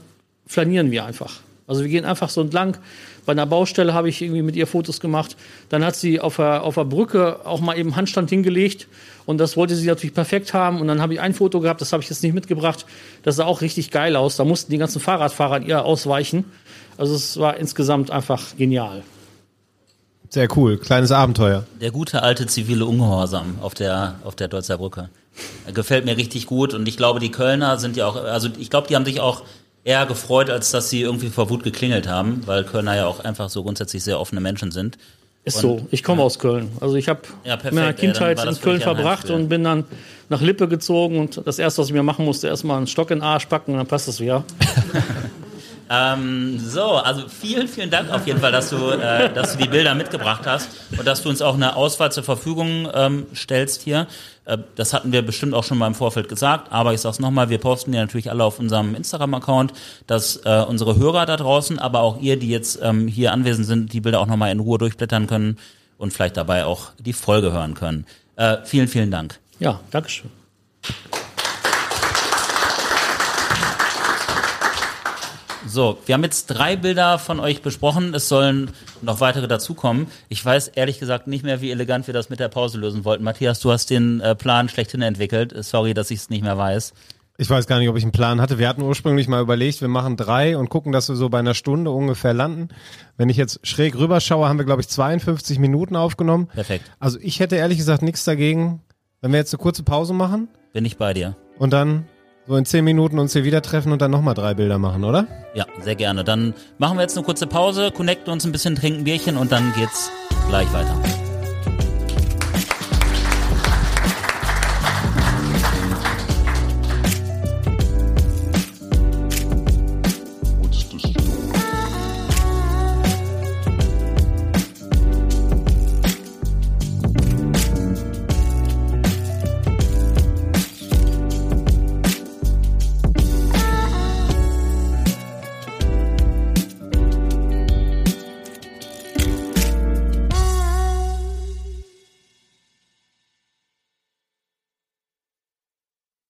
flanieren wir einfach. Also wir gehen einfach so entlang. Bei einer Baustelle habe ich irgendwie mit ihr Fotos gemacht. Dann hat sie auf der, auf der Brücke auch mal eben Handstand hingelegt. Und das wollte sie natürlich perfekt haben. Und dann habe ich ein Foto gehabt, das habe ich jetzt nicht mitgebracht. Das sah auch richtig geil aus. Da mussten die ganzen Fahrradfahrer ihr ausweichen. Also es war insgesamt einfach genial. Sehr cool, kleines Abenteuer. Der gute alte zivile Ungehorsam auf der, auf der Deutzer Brücke. Gefällt mir richtig gut und ich glaube, die Kölner sind ja auch, also ich glaube, die haben sich auch eher gefreut, als dass sie irgendwie vor Wut geklingelt haben, weil Kölner ja auch einfach so grundsätzlich sehr offene Menschen sind. Ist so. Ich komme aus Köln. Also ich habe Ja, meine Ja, Kindheit war in Köln verbracht und bin dann nach Lippe gezogen und das erste, was ich mir machen musste, erstmal einen Stock in den Arsch packen und dann passt das wieder. Ähm, so, also vielen, vielen Dank auf jeden Fall, dass du, äh, dass du die Bilder mitgebracht hast und dass du uns auch eine Auswahl zur Verfügung ähm, stellst hier. Äh, das hatten wir bestimmt auch schon mal im Vorfeld gesagt, aber ich sag's nochmal, wir posten die natürlich alle auf unserem Instagram-Account, dass äh, unsere Hörer da draußen, aber auch ihr, die jetzt ähm, hier anwesend sind, die Bilder auch nochmal in Ruhe durchblättern können und vielleicht dabei auch die Folge hören können. Äh, vielen, vielen Dank. Ja, Dankeschön. So, wir haben jetzt drei Bilder von euch besprochen. Es sollen noch weitere dazukommen. Ich weiß ehrlich gesagt nicht mehr, wie elegant wir das mit der Pause lösen wollten. Matthias, du hast den äh, Plan schlechthin entwickelt. Sorry, dass ich es nicht mehr weiß. Ich weiß gar nicht, ob ich einen Plan hatte. Wir hatten ursprünglich mal überlegt, wir machen drei und gucken, dass wir so bei einer Stunde ungefähr landen. Wenn ich jetzt schräg rüberschaue, haben wir, glaube ich, 52 Minuten aufgenommen. Perfekt. Also ich hätte ehrlich gesagt nichts dagegen, wenn wir jetzt eine kurze Pause machen Bin ich bei dir. und dann so in 10 Minuten uns hier wieder treffen und dann nochmal drei Bilder machen, oder? Ja, sehr gerne. Dann machen wir jetzt eine kurze Pause, connecten uns ein bisschen, trinken ein Bierchen und dann geht's gleich weiter.